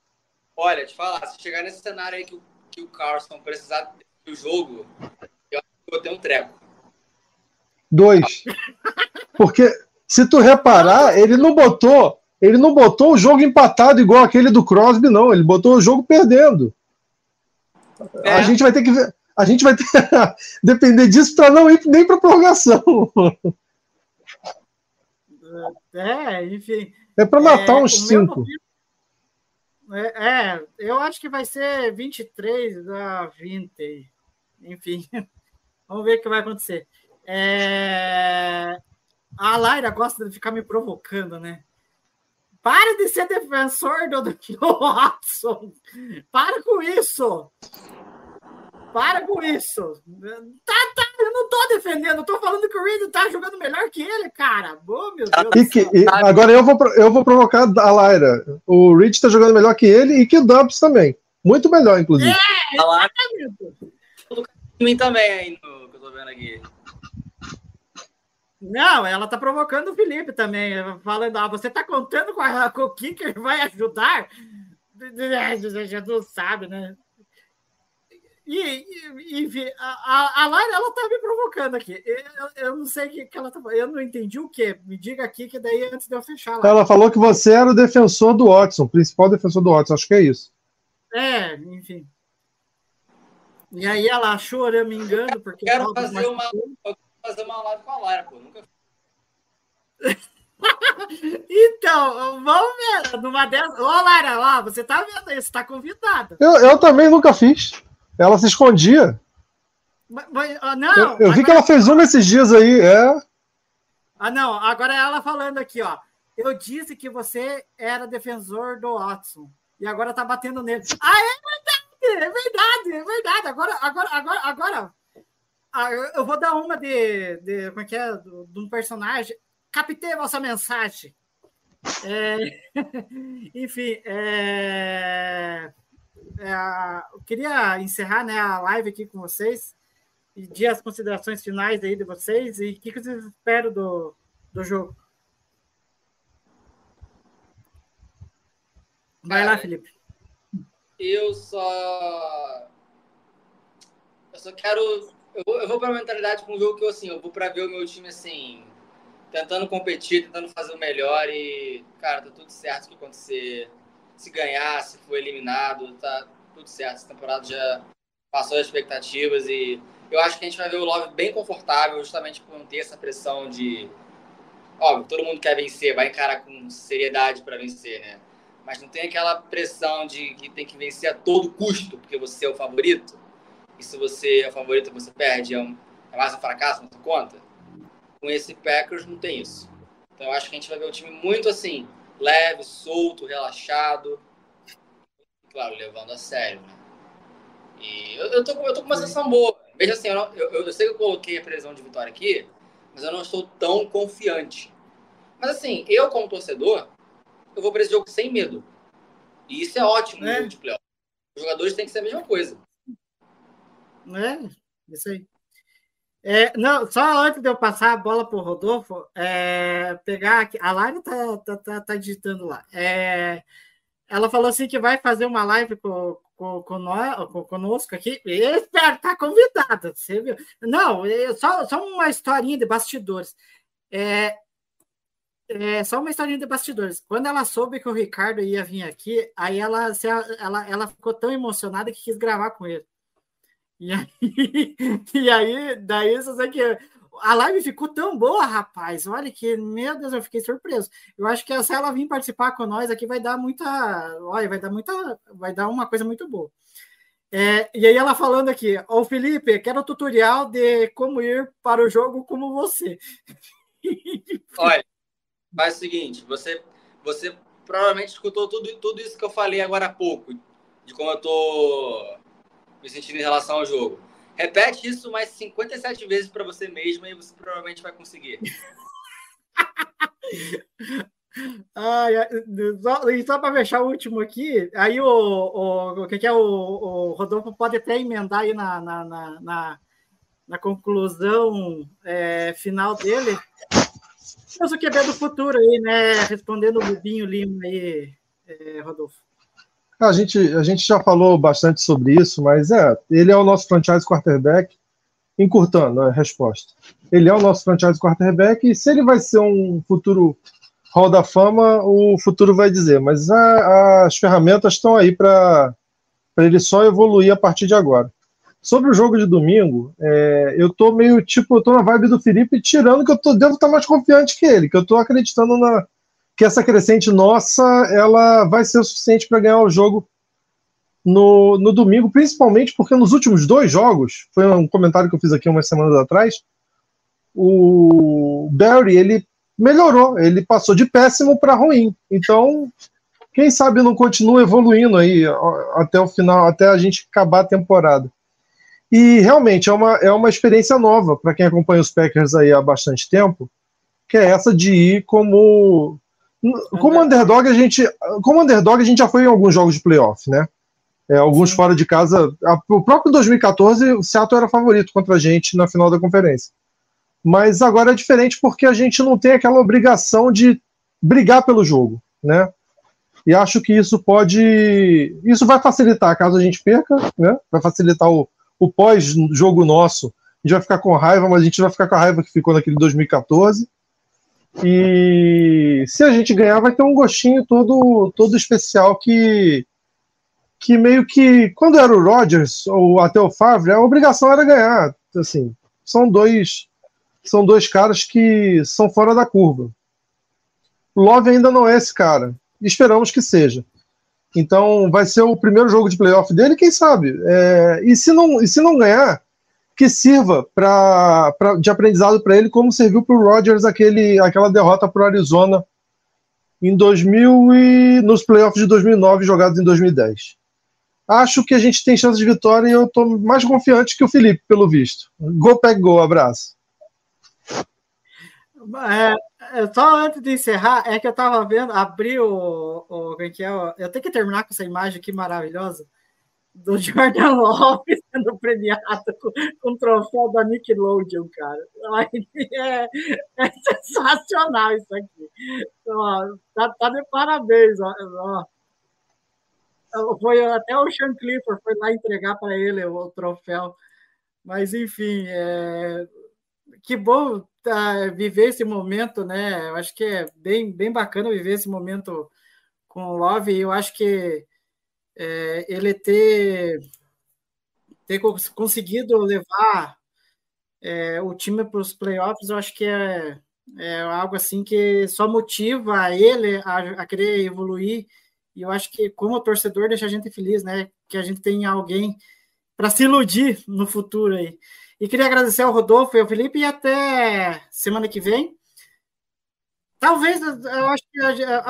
Olha, te falar, se chegar nesse cenário aí que o, que o Carlson precisar do jogo, eu acho que eu vou ter um treco.
Dois. Porque se tu reparar, ele não botou, ele não botou o jogo empatado igual aquele do Crosby, não. Ele botou o jogo perdendo.
É.
A gente vai ter que ver. A gente vai ter depender disso para não ir nem para prorrogação.
É, enfim.
É para matar
É,
uns cinco.
É, é, eu acho que vai ser 23 a 20. Enfim, vamos ver o que vai acontecer. É, A Laira gosta de ficar me provocando, né? Para de ser defensor do, do Watson. Para com isso. Para com isso. Tá, tá, eu não tô defendendo, eu tô falando que o Reed tá jogando melhor que ele, cara. Oh, meu Deus
E que- e agora eu vou, eu vou provocar a Laira. O Rich tá jogando melhor que ele e que o Dubs também. Muito melhor, inclusive.
Tá lá em mim também aí no que eu tô vendo aqui.
Não, ela tá provocando o Felipe também, falando, ah, você tá contando com, a, com o Kicker vai ajudar? A gente não sabe, né? E, e, enfim, a, a, Lara, ela tá me provocando aqui. Eu, eu não sei o que, que ela tá Eu não entendi o quê. Me diga aqui, que daí antes de eu fechar lá.
Ela falou que você era o defensor do Watson, o principal defensor do Watson. Acho que é isso.
É, enfim. E aí ela chora, me engano, porque.
Quero fazer uma, eu quero fazer uma live com a Lara, pô. Nunca
Então, vamos ver. Numa dessas. Ô, Lara, ó, você tá vendo isso, tá convidada.
Eu, eu também nunca fiz. Ela se escondia.
Mas- mas, ó, não,
Eu, eu vi que ela fez uma esses dias aí. É.
Ah, não, agora é ela falando aqui, ó. Eu disse que você era defensor do Watson. E agora tá batendo nele. Ah, é verdade! É verdade, é verdade. Agora, agora, agora, agora. Ah, eu, eu vou dar uma de, de. Como é que é? De um personagem. Captei a vossa mensagem. É, enfim, é, eu queria encerrar né, a live aqui com vocês e pedir as considerações finais aí de vocês e o que, que vocês esperam do, do jogo. Vai lá,
Cara,
Felipe.
Eu só. Eu só quero. Eu vou, eu vou pra mentalidade com um jogo que eu, assim, eu vou pra ver o meu time assim. Tentando competir, tentando fazer o melhor e. Cara, tá tudo certo o que acontecer. Se ganhar, se for eliminado, tá tudo certo. Essa temporada já passou as expectativas e eu acho que a gente vai ver o Love bem confortável, justamente por não ter essa pressão de. Óbvio, todo mundo quer vencer, vai encarar com seriedade pra vencer, né? mas não tem aquela pressão de que tem que vencer a todo custo, porque você é o favorito. E se você é o favorito você perde, é, um, é mais um fracasso na sua conta. Com esse Packers não tem isso. Então eu acho que a gente vai ver um time muito assim, leve, solto, relaxado. Claro, levando a sério, né? E eu, eu, tô, com- eu tô com uma sensação boa. Veja assim, eu, não- eu, eu sei que eu coloquei a previsão de vitória aqui, mas eu não estou tão confiante. Mas assim, eu como torcedor, eu vou para esse jogo sem medo. E isso é ótimo no
É.
jogo de playoff. Os jogadores têm que ser a mesma coisa.
É, isso aí. É, não, só antes de eu passar a bola para o Rodolfo, é, pegar aqui. A Lari tá, tá, tá, tá digitando lá. É, ela falou assim que vai fazer uma live com, com, com nós, conosco aqui. Eu espero, tá convidada, você viu? Não, é só, só uma historinha de bastidores. É, é só uma historinha de bastidores. Quando ela soube que o Ricardo ia vir aqui, aí ela, ela, ela ficou tão emocionada que quis gravar com ele. E aí, e aí daí que a live ficou tão boa, rapaz. Olha que, meu Deus, eu fiquei surpreso. Eu acho que se ela vir participar com nós aqui, vai dar muita. Olha, vai dar muita. Vai dar uma coisa muito boa. É, e aí ela falando aqui, ô Felipe, quero tutorial de como ir para o jogo como você.
Olha, faz o seguinte, você, você provavelmente escutou tudo, tudo isso que eu falei agora há pouco, de como eu tô me sentindo em relação ao jogo. Repete isso mais 57 vezes para você mesmo e você provavelmente vai conseguir.
Ah, só, só para fechar o último aqui, aí o, o, o que, é o, o Rodolfo pode até emendar aí na, na, na, na, na conclusão é, final dele. Mas o que é do futuro aí, né? Respondendo o Rubinho Lima aí, é, Rodolfo.
A gente, a gente já falou bastante sobre isso, mas é, ele é o nosso franchise quarterback, encurtando a resposta. Ele é o nosso franchise quarterback, e se ele vai ser um futuro Hall da Fama, o futuro vai dizer, mas a, as ferramentas estão aí para ele só evoluir a partir de agora. Sobre o jogo de domingo, é, eu tô meio tipo, eu tô na vibe do Felipe, tirando que eu tô, devo estar mais confiante que ele, que eu tô acreditando na, que essa crescente nossa ela vai ser o suficiente para ganhar o jogo no, no domingo, principalmente porque nos últimos dois jogos, foi um comentário que eu fiz aqui umas semanas atrás, o Barry ele melhorou, ele passou de péssimo para ruim. Então, quem sabe não continua evoluindo aí até o final, até a gente acabar a temporada. E realmente é uma, é uma experiência nova para quem acompanha os Packers aí há bastante tempo, que é essa de ir como como underdog, a gente, como underdog, a gente já foi em alguns jogos de playoff, né? É, alguns Sim. fora de casa. A, o próprio 2014, o Seattle era favorito contra a gente na final da conferência. Mas agora é diferente porque a gente não tem aquela obrigação de brigar pelo jogo, né? E acho que isso pode. Isso vai facilitar caso a gente perca, né? Vai facilitar o, o pós-jogo nosso. A gente vai ficar com raiva, mas a gente vai ficar com a raiva que ficou naquele 2014. E se a gente ganhar, vai ter um gostinho todo, todo especial que, que meio que, quando era o Rodgers ou até o Favre, a obrigação era ganhar. Assim, são dois são dois caras que são fora da curva. Love ainda não é esse cara. Esperamos que seja. Então vai ser o primeiro jogo de playoff dele, quem sabe? É, e, se não, e se não ganhar, que sirva pra, pra, de aprendizado para ele, como serviu para o Rodgers aquele, aquela derrota para o Arizona em 2000 e nos playoffs de 2009 jogados em 2010. Acho que a gente tem chance de vitória e eu estou mais confiante que o Felipe, pelo visto. Go, Pack, go, abraço.
É, é, só antes de encerrar, é que eu estava vendo, abri o, o, o, é que é, eu tenho que terminar com essa imagem aqui maravilhosa do Jordan Love sendo premiado com, com o troféu da Nickelodeon, cara. É, é sensacional isso aqui. Ó, tá, tá de parabéns. Ó, ó. Foi até o Sean Clifford foi lá entregar para ele o troféu. Mas, enfim, é, que bom tá, viver esse momento, né? Eu acho que é bem, bem bacana viver esse momento com o Love. Eu acho que é, ele ter, ter conseguido levar é, o time para os playoffs, eu acho que é, é algo assim que só motiva ele a, a querer evoluir. E eu acho que, como torcedor, deixa a gente feliz, né? Que a gente tem alguém para se iludir no futuro aí. E queria agradecer ao Rodolfo e ao Felipe e até semana que vem. Talvez, eu acho que.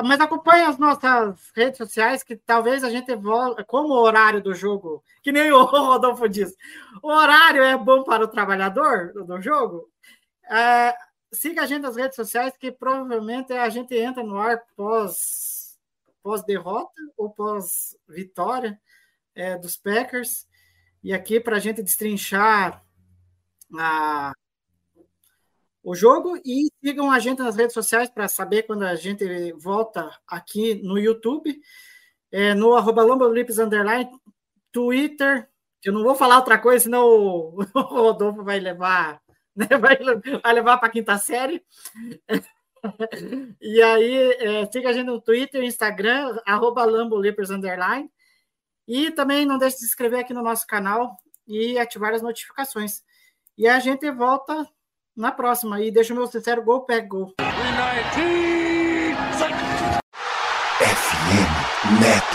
Mas acompanhe as nossas redes sociais, que talvez a gente volte. Como o horário do jogo, que nem o Rodolfo diz, o horário é bom para o trabalhador do jogo. É, siga a gente nas redes sociais, que provavelmente a gente entra no ar pós, pós derrota ou pós vitória é, dos Packers. E aqui para a gente destrinchar a, o jogo e sigam a gente nas redes sociais para saber quando a gente volta aqui no YouTube, é, no arroba underline, Twitter, eu não vou falar outra coisa, senão o, Rodolfo vai levar, né, vai, vai levar para a quinta série. e aí, é, siga a gente no Twitter, Instagram, arroba underline, e também não deixe de se inscrever aqui no nosso canal e ativar as notificações. E a gente volta na próxima. E deixa o meu sincero gol, pega gol.
FM Net